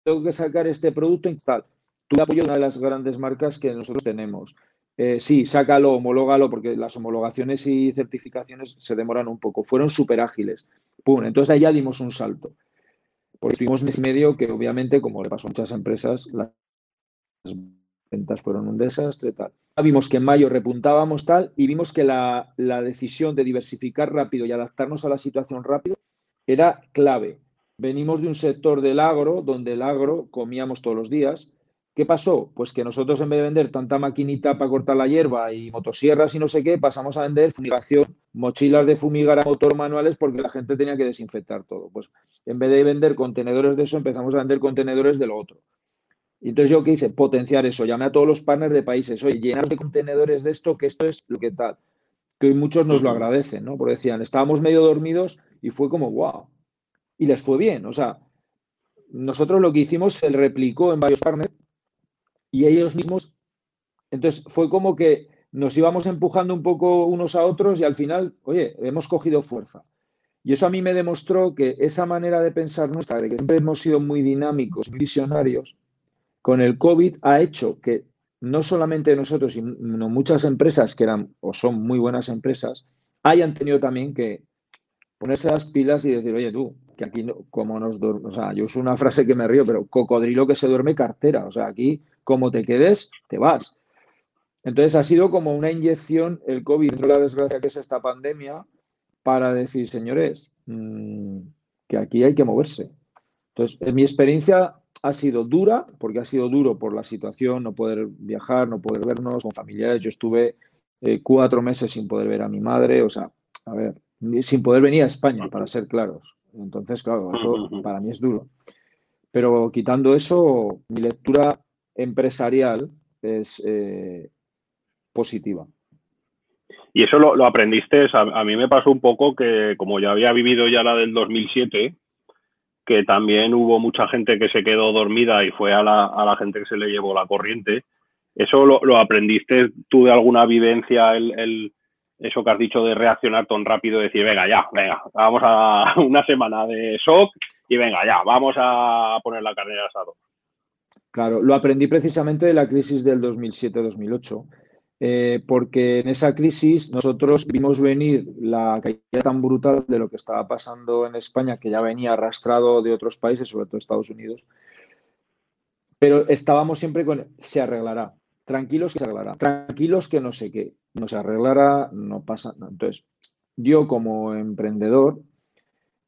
tengo que sacar este producto en tal. Tuve apoyo de una de las grandes marcas que nosotros tenemos. Eh, sí, sácalo, homológalo, porque las homologaciones y certificaciones se demoran un poco. Fueron súper ágiles. Pum, entonces ya dimos un salto. Porque estuvimos mes y medio que obviamente, como le pasó a muchas empresas, las ventas fueron un desastre, tal. Vimos que en mayo repuntábamos tal y vimos que la decisión de diversificar rápido y adaptarnos a la situación rápido era clave. Venimos de un sector del agro, donde el agro comíamos todos los días, ¿Qué pasó? Pues que nosotros en vez de vender tanta maquinita para cortar la hierba y motosierras y no sé qué, pasamos a vender fumigación, mochilas de fumigar a motor manuales porque la gente tenía que desinfectar todo. Pues en vez de vender contenedores de eso, empezamos a vender contenedores de lo otro. Y entonces yo qué hice? Potenciar eso. Llamé a todos los partners de países, oye, llenar de contenedores de esto, que esto es lo que tal. Que hoy muchos nos lo agradecen, ¿no? Porque decían, estábamos medio dormidos y fue como, wow. Y les fue bien. O sea, nosotros lo que hicimos se replicó en varios partners y ellos mismos, entonces fue como que nos íbamos empujando un poco unos a otros y al final, oye, hemos cogido fuerza. Y eso a mí me demostró que esa manera de pensar nuestra, de que siempre hemos sido muy dinámicos, visionarios, con el COVID ha hecho que no solamente nosotros, sino muchas empresas que eran o son muy buenas empresas, hayan tenido también que ponerse las pilas y decir, oye tú, aquí como nos o sea, yo uso una frase que me río, pero cocodrilo que se duerme cartera, o sea, aquí como te quedes, te vas. Entonces ha sido como una inyección el COVID, la desgracia que es esta pandemia, para decir, señores, mm, que aquí hay que moverse. Entonces, en mi experiencia ha sido dura, porque ha sido duro por la situación, no poder viajar, no poder vernos con familiares. Yo estuve eh, cuatro meses sin poder ver a mi madre, o sea, a ver, sin poder venir a España, para ser claros. Entonces, claro, eso para mí es duro. Pero quitando eso, mi lectura empresarial es eh, positiva. Y eso lo, aprendiste, a, mí me pasó un poco que como ya había vivido ya la del 2007, que también hubo mucha gente que se quedó dormida y fue a la, a la gente que se le llevó la corriente. ¿Eso lo, aprendiste tú de alguna vivencia, el, eso que has dicho de reaccionar tan rápido, decir, venga, ya, venga, vamos a (laughs) una semana de shock y venga, ya, vamos a poner la carne de asado? Claro, lo aprendí precisamente de la crisis del 2007-2008, eh, porque en esa crisis nosotros vimos venir la caída tan brutal de lo que estaba pasando en España, que ya venía arrastrado de otros países, sobre todo Estados Unidos, pero estábamos siempre con, se arreglará, tranquilos que se arreglará, tranquilos que no sé qué, no se arreglará, no pasa. Entonces, yo como emprendedor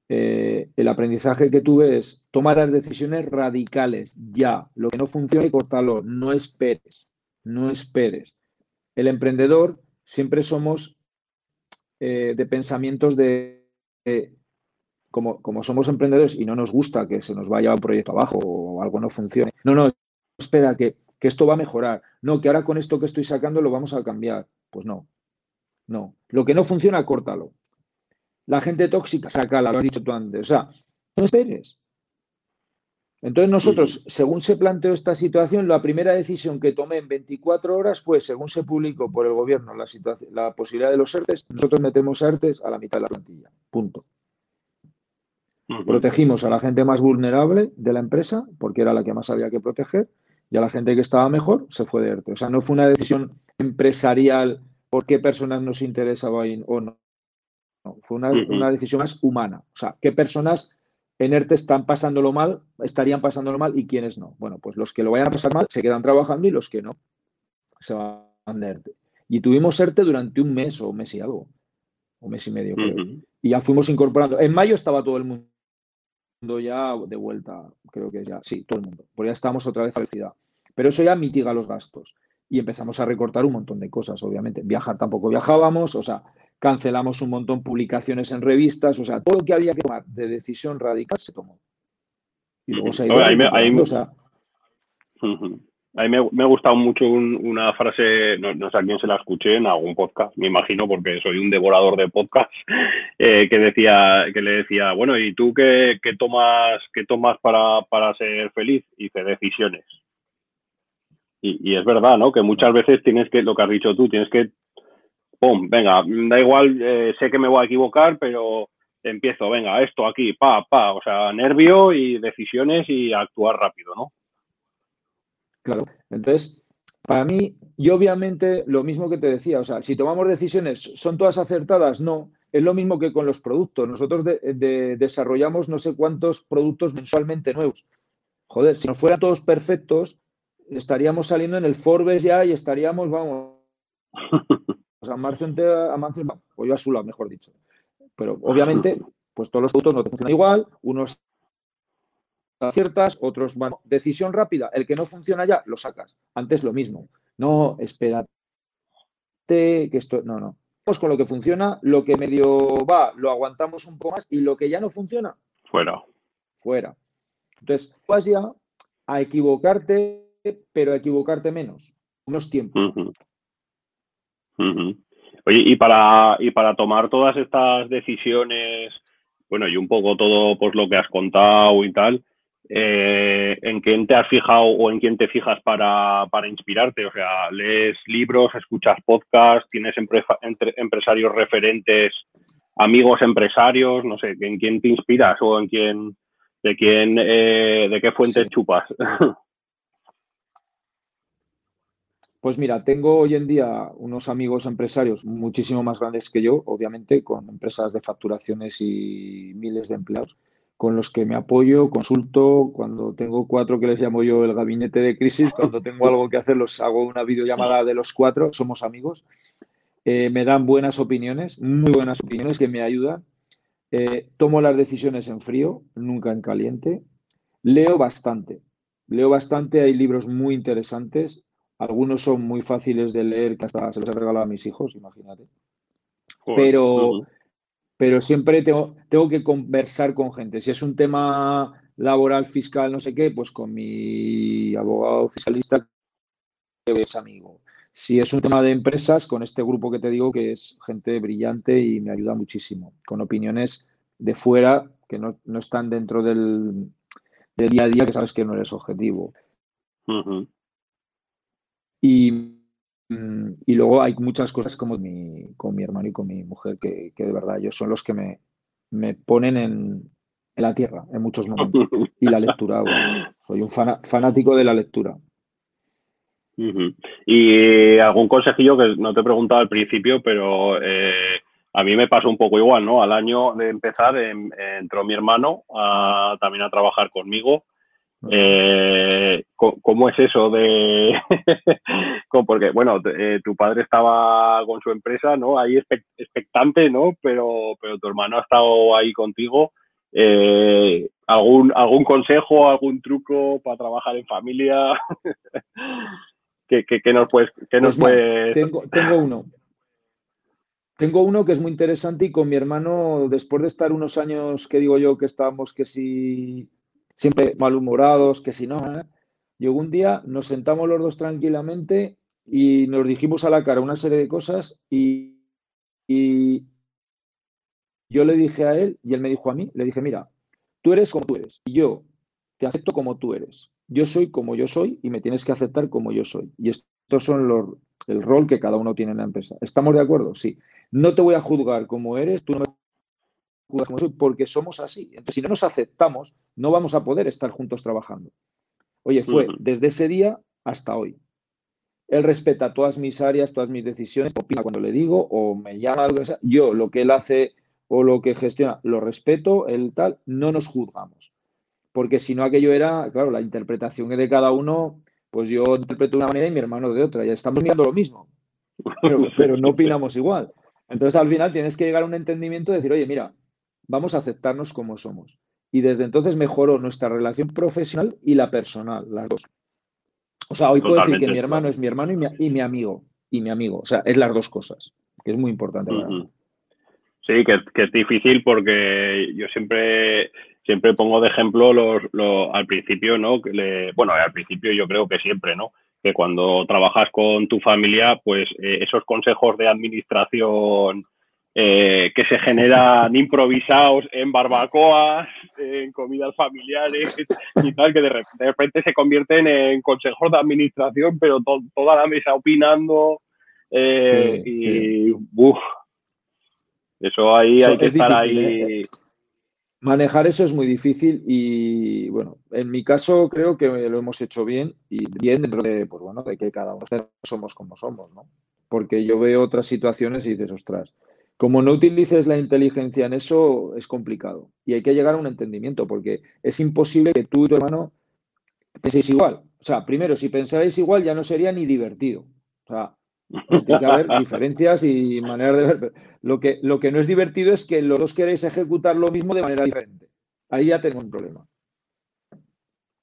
eh, el aprendizaje que tuve es tomar las decisiones radicales, ya. Lo que no funcione, cortalo. No esperes, no esperes. El emprendedor siempre somos eh, de pensamientos de, como, como, somos emprendedores y no nos gusta que se nos vaya un proyecto abajo o algo no funcione. No, no, espera, que, que esto va a mejorar. No, que ahora con esto que estoy sacando lo vamos a cambiar. Pues no, no. Lo que no funciona, córtalo. La gente tóxica, sacala, lo has dicho tú antes. O sea, no esperes. Entonces nosotros, según se planteó esta situación, la primera decisión que tomé en 24 horas fue, según se publicó por el gobierno la, situación, la posibilidad de los ERTES, nosotros metemos ERTES a la mitad de la plantilla. Punto. Protegimos a la gente más vulnerable de la empresa, porque era la que más había que proteger, y a la gente que estaba mejor se fue de ERTE. O sea, no fue una decisión empresarial por qué personas nos interesaba o no fue una, decisión más humana. O sea, ¿qué personas en ERTE están pasándolo mal, estarían pasándolo mal y quiénes no? Bueno, pues los que lo vayan a pasar mal se quedan trabajando y los que no se van de ERTE. Y tuvimos ERTE durante un mes o un mes y algo, un mes y medio, creo. Y ya fuimos incorporando. En mayo estaba todo el mundo ya de vuelta, creo que ya, sí, todo el mundo, porque ya estábamos otra vez a velocidad. Pero eso ya mitiga los gastos. Y empezamos a recortar un montón de cosas, obviamente. Viajar tampoco viajábamos, o sea, cancelamos un montón publicaciones en revistas, o sea, todo lo que había que tomar de decisión radical se tomó. Y luego se ha ido A mí me, me ha gustado mucho una frase, no, sé a quién se la escuché en algún podcast, me imagino, porque soy un devorador de podcasts, (laughs) eh, que decía, que le decía, bueno, ¿y tú qué, tomas, qué tomas para, para ser feliz? Y dice, decisiones. Y, es verdad, ¿no? Que muchas veces tienes que, lo que has dicho tú, tienes que, pum, venga, da igual, eh, sé que me voy a equivocar, pero empiezo, venga, esto aquí, pa, pa, o sea, nervio y decisiones y actuar rápido, ¿no? Claro. Entonces, para mí, y obviamente lo mismo que te decía, o sea, si tomamos decisiones, ¿son todas acertadas? No. Es lo mismo que con los productos. Nosotros desarrollamos no sé cuántos productos mensualmente nuevos. Joder, si no fueran todos perfectos, estaríamos saliendo en el Forbes ya y estaríamos, vamos, (laughs) o sea, Marcio, a o yo a Sula, mejor dicho. Pero obviamente, pues todos los productos no te funcionan igual, unos aciertas, otros, bueno, decisión rápida, el que no funciona ya, lo sacas. Antes lo mismo. No, espérate, que esto, no, no. Vamos con lo que funciona, lo que medio va, lo aguantamos un poco más y lo que ya no funciona, fuera. Fuera. Entonces, vas ya a equivocarte, pero a equivocarte menos, unos tiempos. Oye, y para, y para tomar todas estas decisiones, bueno, y un poco todo pues lo que has contado y tal, eh, ¿en quién te has fijado o en quién te fijas para, inspirarte? O sea, lees libros, escuchas podcasts, tienes empresarios referentes, amigos empresarios, no sé, ¿en quién te inspiras o en quién, de quién, eh, de qué fuentes chupas? (laughs) Pues mira, tengo hoy en día unos amigos empresarios muchísimo más grandes que yo, obviamente, con empresas de facturaciones y miles de empleados, con los que me apoyo, consulto, cuando tengo cuatro que les llamo yo el gabinete de crisis, cuando tengo algo que hacer, los hago una videollamada de los cuatro, somos amigos. Eh, me dan buenas opiniones, muy buenas opiniones que me ayudan. Eh, tomo las decisiones en frío, nunca en caliente. Leo bastante, leo bastante, hay libros muy interesantes algunos son muy fáciles de leer, que hasta se los he regalado a mis hijos, imagínate. Pero, pero siempre tengo, tengo que conversar con gente. Si es un tema laboral, fiscal, no sé qué, pues con mi abogado fiscalista, que es amigo. Si es un tema de empresas, con este grupo que te digo, que es gente brillante y me ayuda muchísimo, con opiniones de fuera que no, están dentro del, día a día, que sabes que no eres objetivo. Y, luego hay muchas cosas como mi, con mi hermano y con mi mujer que, de verdad ellos son los que me, me ponen en, la tierra en muchos momentos. Y la lectura, soy un fanático de la lectura. Y algún consejillo que no te he preguntado al principio, pero eh, a mí me pasó un poco igual, ¿no? Al año de empezar entró mi hermano también a trabajar conmigo eh, ¿Cómo es eso de...? Porque, bueno, eh, tu padre estaba con su empresa, ¿no? Ahí expectante, ¿no? Pero, pero tu hermano ha estado ahí contigo. Eh, ¿algún, ¿Algún consejo, algún truco para trabajar en familia? (laughs) ¿Qué, nos puedes...? nos pues tengo, tengo uno. Tengo uno que es muy interesante y con mi hermano, después de estar unos años, que digo yo, que estábamos que si siempre malhumorados, que si no. ¿eh? Llegó un día, nos sentamos los dos tranquilamente y nos dijimos a la cara una serie de cosas y, y yo le dije a él y él me dijo a mí, le dije, mira, tú eres como tú eres y yo te acepto como tú eres. Yo soy como yo soy y me tienes que aceptar como yo soy. Y estos son los, el rol que cada uno tiene en la empresa. ¿Estamos de acuerdo? Sí. No te voy a juzgar como eres, tú no me porque somos así. Entonces, si no nos aceptamos, no vamos a poder estar juntos trabajando. Oye, fue desde ese día hasta hoy. Él respeta todas mis áreas, todas mis decisiones, opina cuando le digo o me llama algo que sea. Yo lo que él hace o lo que gestiona, lo respeto, él tal, no nos juzgamos. Porque si no, aquello era, claro, la interpretación de cada uno, pues yo interpreto de una manera y mi hermano de otra. Ya estamos mirando lo mismo, pero, (laughs) pero no opinamos igual. Entonces, al final tienes que llegar a un entendimiento de decir, oye, mira, vamos a aceptarnos como somos. Y desde entonces mejoró nuestra relación profesional y la personal, las dos. O sea, hoy puedo decir que mi hermano es mi hermano y mi, amigo. Y mi amigo. O sea, es las dos cosas, que es muy importante. Sí, que, es difícil porque yo siempre, siempre pongo de ejemplo los, al principio, ¿no? bueno, al principio yo creo que siempre, ¿no? que cuando trabajas con tu familia, pues eh, esos consejos de administración eh, que se generan improvisados en barbacoas, en comidas familiares y tal, que de repente, se convierten en consejos de administración, pero toda la mesa opinando. Eh, y eso ahí hay que estar ahí. ¿eh? Manejar eso es muy difícil y bueno, en mi caso creo que lo hemos hecho bien y bien dentro de, pues bueno, de que cada uno somos como somos, ¿no? Porque yo veo otras situaciones y dices, ostras, como no utilices la inteligencia en eso, es complicado. Y hay que llegar a un entendimiento, porque es imposible que tú y tu hermano penséis igual. O sea, primero, si pensáis igual, ya no sería ni divertido. O sea, tiene que haber diferencias y maneras de ver. Lo que, lo que no es divertido es que los dos queréis ejecutar lo mismo de manera diferente. Ahí ya tenemos un problema.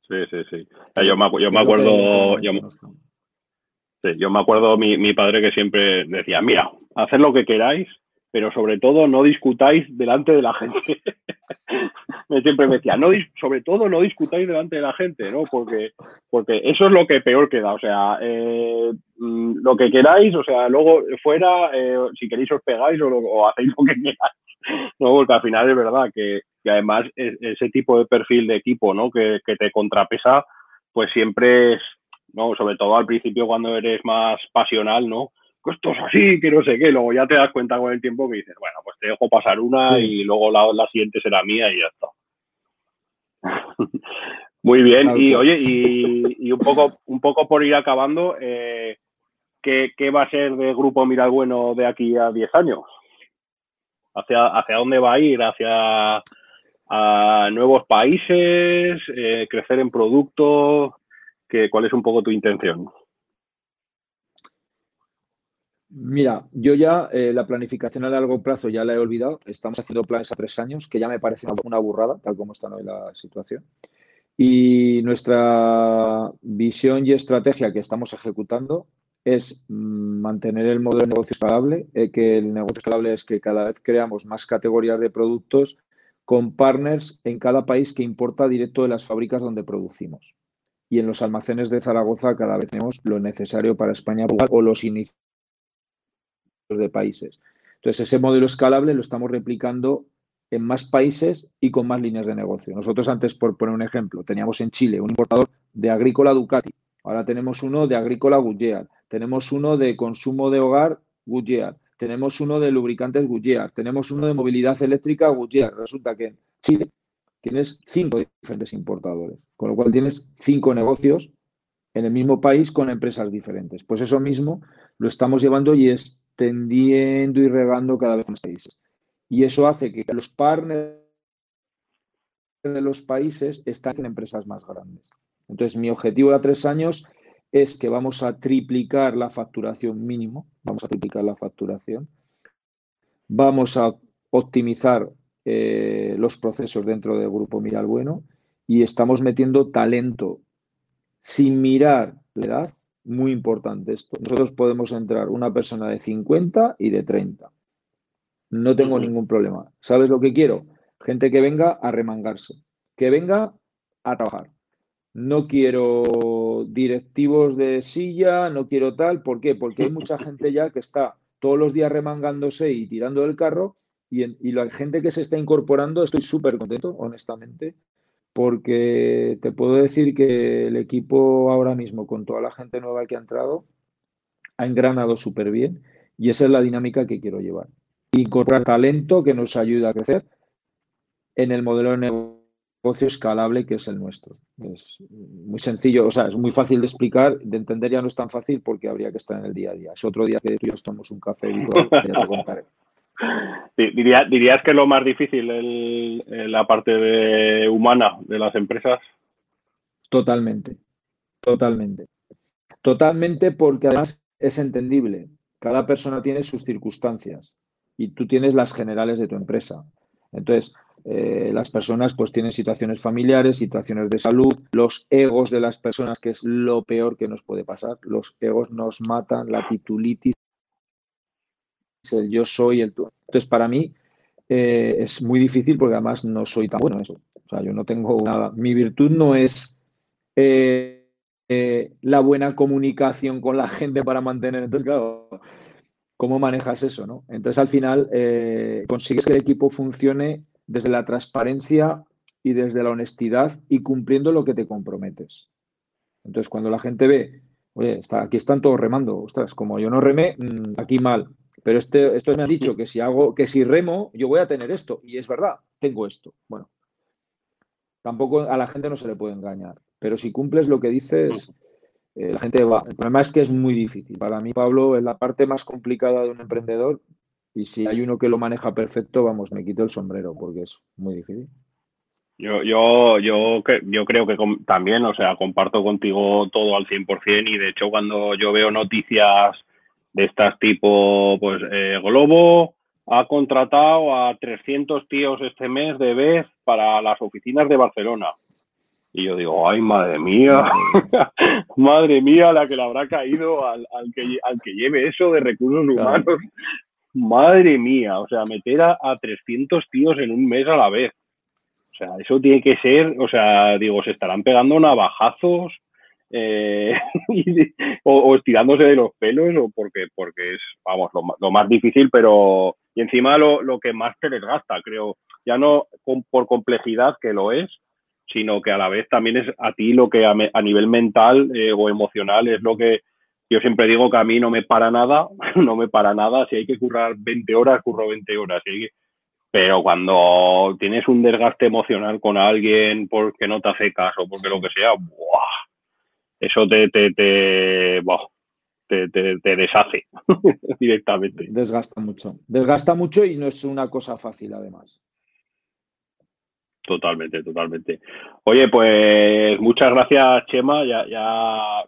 Sí, sí, sí. Yo me, yo me acuerdo. Yo, sí, yo me acuerdo mi, mi padre que siempre decía: Mira, haced lo que queráis, pero sobre todo no discutáis delante de la gente. (laughs) Siempre me decía, no, sobre todo no discutáis delante de la gente, ¿no? Porque, porque eso es lo que peor queda. O sea, eh, mm, lo que queráis, o sea, luego fuera, eh, si queréis os pegáis o, hacéis lo que queráis. ¿no? Porque al final es verdad que, además ese tipo de perfil de equipo, ¿no? Que, que te contrapesa, pues siempre es, ¿no? Sobre todo al principio cuando eres más pasional, ¿no? Esto es así, que no sé qué. Luego ya te das cuenta con el tiempo que dices, bueno, pues te dejo pasar una y luego la, siguiente será mía y ya está. (laughs) Muy bien. Y oye, y, un poco, un poco por ir acabando, eh, ¿qué, va a ser de Grupo Miral Bueno de aquí a 10 años? ¿Hacia, ¿Hacia dónde va a ir? ¿Hacia nuevos países? Eh, ¿Crecer en productos? ¿Cuál es un poco tu intención? Mira, yo ya eh, la planificación a largo plazo ya la he olvidado. Estamos haciendo planes a tres años, que ya me parece una, burrada, tal como está hoy la situación. Y nuestra visión y estrategia que estamos ejecutando es mm, mantener el modelo de negocio escalable, eh, que el negocio escalable es que cada vez creamos más categorías de productos con partners en cada país que importa directo de las fábricas donde producimos. Y en los almacenes de Zaragoza cada vez tenemos lo necesario para España o los inicios de países. Entonces, ese modelo escalable lo estamos replicando en más países y con más líneas de negocio. Nosotros antes, por poner un ejemplo, teníamos en Chile un importador de agrícola Ducati, ahora tenemos uno de agrícola Goodyear, tenemos uno de consumo de hogar Goodyear, tenemos uno de lubricantes Goodyear, tenemos uno de movilidad eléctrica Goodyear. Resulta que en Chile tienes cinco diferentes importadores, con lo cual tienes cinco negocios en el mismo país con empresas diferentes. Pues eso mismo lo estamos llevando y extendiendo y regando cada vez más países. Y eso hace que los partners de los países estén en empresas más grandes. Entonces, mi objetivo a tres años es que vamos a triplicar la facturación mínimo, vamos a triplicar la facturación, vamos a optimizar eh, los procesos dentro del grupo Miral Bueno y estamos metiendo talento sin mirar la edad muy importante esto. Nosotros podemos entrar una persona de 50 y de 30. No tengo ningún problema. ¿Sabes lo que quiero? Gente que venga a remangarse, que venga a trabajar. No quiero directivos de silla, no quiero tal. ¿Por qué? Porque hay mucha gente ya que está todos los días remangándose y tirando del carro y, y la gente que se está incorporando, estoy súper contento, honestamente, porque te puedo decir que el equipo ahora mismo, con toda la gente nueva que ha entrado, ha engranado súper bien y esa es la dinámica que quiero llevar. Incorporar talento que nos ayude a crecer en el modelo de negocio escalable que es el nuestro. Es muy sencillo, o sea, es muy fácil de explicar, de entender ya no es tan fácil porque habría que estar en el día a día. Es otro día que tú y yo tomamos un café y ya te contaré. ¿Dirías que lo más difícil la parte humana de las empresas? Totalmente, totalmente. Totalmente porque además es entendible. Cada persona tiene sus circunstancias y tú tienes las generales de tu empresa. Entonces, eh, las personas pues tienen situaciones familiares, situaciones de salud, los egos de las personas, que es lo peor que nos puede pasar. Los egos nos matan, la titulitis el yo soy, el tú. Entonces, para mí eh, es muy difícil porque además no soy tan bueno en eso. O sea, yo no tengo nada. Mi virtud no es eh, eh, la buena comunicación con la gente para mantener. Entonces, claro, ¿cómo manejas eso? ¿no? Entonces, al final, consigues que el equipo funcione desde la transparencia y desde la honestidad y cumpliendo lo que te comprometes. Entonces, cuando la gente ve, oye, está, aquí están todos remando, ostras, como yo no remé, mm, aquí mal. Pero este, esto me han dicho que si hago, que si remo, yo voy a tener esto. Y es verdad, tengo esto. Bueno, tampoco a la gente no se le puede engañar. Pero si cumples lo que dices, eh, la gente va. El problema es que es muy difícil. Para mí, Pablo, es la parte más complicada de un emprendedor. Y si hay uno que lo maneja perfecto, vamos, me quito el sombrero porque es muy difícil. Yo, yo, yo, yo creo que también, o sea, comparto contigo todo al 100% y de hecho cuando yo veo noticias de estas tipo, pues eh, Globo ha contratado a 300 tíos este mes de vez para las oficinas de Barcelona. Y yo digo, ay, madre mía, (laughs) madre mía, la que le habrá caído al, al, que, al que lleve eso de recursos humanos. Madre mía, o sea, meter a, a 300 tíos en un mes a la vez. O sea, eso tiene que ser, o sea, digo, se estarán pegando navajazos eh, (laughs) o, estirándose de los pelos o porque, porque es, vamos, lo, más difícil, pero y encima lo, lo, que más te desgasta, creo, ya no por complejidad que lo es, sino que a la vez también es a ti lo que a, nivel mental eh, o emocional es lo que yo siempre digo que a mí no me para nada, (laughs) no me para nada, si hay que currar 20 horas, curro 20 horas, pero cuando tienes un desgaste emocional con alguien porque no te hace caso, porque lo que sea, ¡buah! Eso te, te, te, te, deshace (laughs) directamente. Desgasta mucho. Desgasta mucho y no es una cosa fácil, además. Totalmente, totalmente. Oye, pues muchas gracias, Chema. Ya, ya,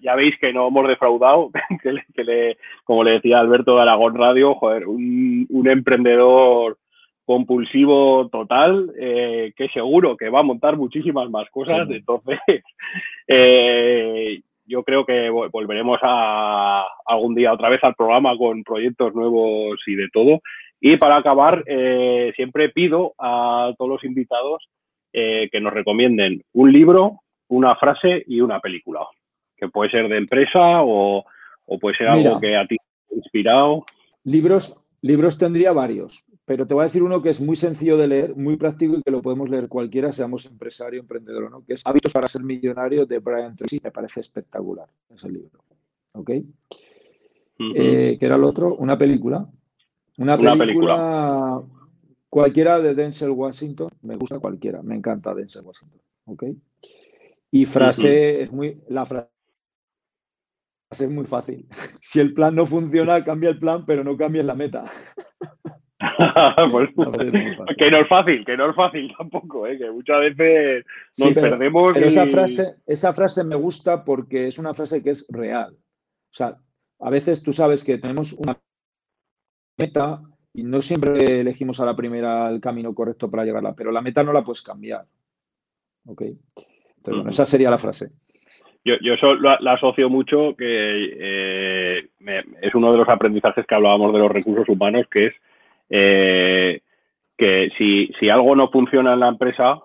ya, veis que no hemos defraudado, (laughs) que, le, como le decía Alberto de Aragón Radio, joder, un, un emprendedor compulsivo total, eh, que seguro que va a montar muchísimas más cosas. Entonces, (laughs) eh, yo creo que volveremos a algún día otra vez al programa con proyectos nuevos y de todo. Y para acabar, eh, siempre pido a todos los invitados que nos recomienden un libro, una frase y una película, que puede ser de empresa o, puede ser algo que a ti te ha inspirado. Libros, libros tendría varios pero te voy a decir uno que es muy sencillo de leer, muy práctico y que lo podemos leer cualquiera, seamos empresario, emprendedor o no, que es Hábitos para ser millonario de Brian Tracy. Me parece espectacular ese libro. ¿Ok? Eh, ¿Qué era el otro? Una película. Una película, cualquiera de Denzel Washington. Me gusta cualquiera. Me encanta Denzel Washington. ¿Ok? Y frase, es muy, la frase es muy fácil. (laughs) Si el plan no funciona, cambia el plan, pero no cambies la meta. (laughs) (laughs) Pues, que no es fácil, que no es fácil tampoco, ¿eh? que muchas veces nos perdemos. Pero esa, frase, esa frase me gusta porque es una frase que es real. O sea, a veces tú sabes que tenemos una meta y no siempre elegimos a la primera el camino correcto para llegarla, pero la meta no la puedes cambiar. ¿Ok? Entonces, bueno, esa sería la frase. Yo, yo eso la, asocio mucho que eh, es uno de los aprendizajes que hablábamos de los recursos humanos, que es eh, que si, si, algo no funciona en la empresa,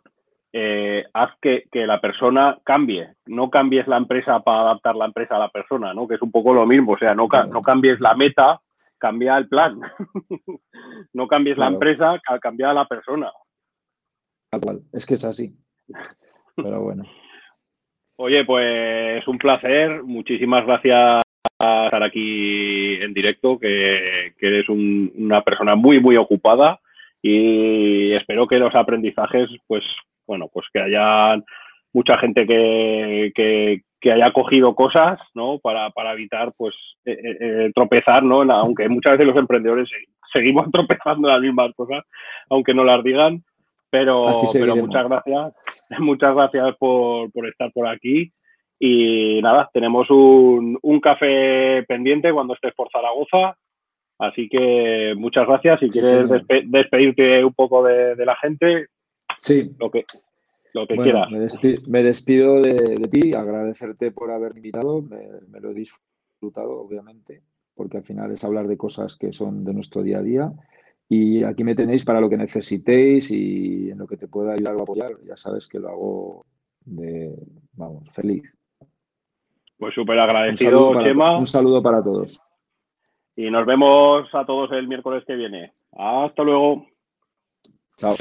eh, haz que, que, la persona cambie. No cambies la empresa para adaptar la empresa a la persona, ¿no? Que es un poco lo mismo. O sea, no, no cambies la meta, cambia el plan. (laughs) no cambies la empresa, cambia a la persona. Es que es así. Pero bueno. (laughs) Oye, pues un placer. Muchísimas gracias estar aquí en directo, que, eres una persona muy, muy ocupada y espero que los aprendizajes, pues, bueno, pues que haya mucha gente que, que, haya cogido cosas, ¿no? Para, para evitar, pues, eh, eh, eh, tropezar, ¿no? Aunque muchas veces los emprendedores seguimos (laughs) tropezando las mismas cosas, aunque no las digan, pero, pero muchas gracias, (laughs) muchas gracias por, por estar por aquí y nada, tenemos un, un café pendiente cuando estés por Zaragoza. Así que muchas gracias. Si quieres despedirte un poco de, la gente, sí. lo que, lo que quieras. Me despido, de, ti, agradecerte por haberme invitado. Me, lo he disfrutado, obviamente, porque al final es hablar de cosas que son de nuestro día a día. Y aquí me tenéis para lo que necesitéis y en lo que te pueda ayudar o apoyar. Ya sabes que lo hago de, vamos, feliz. Pues súper agradecido, Chema. Un saludo para todos. Y nos vemos a todos el miércoles que viene. Hasta luego. Chao.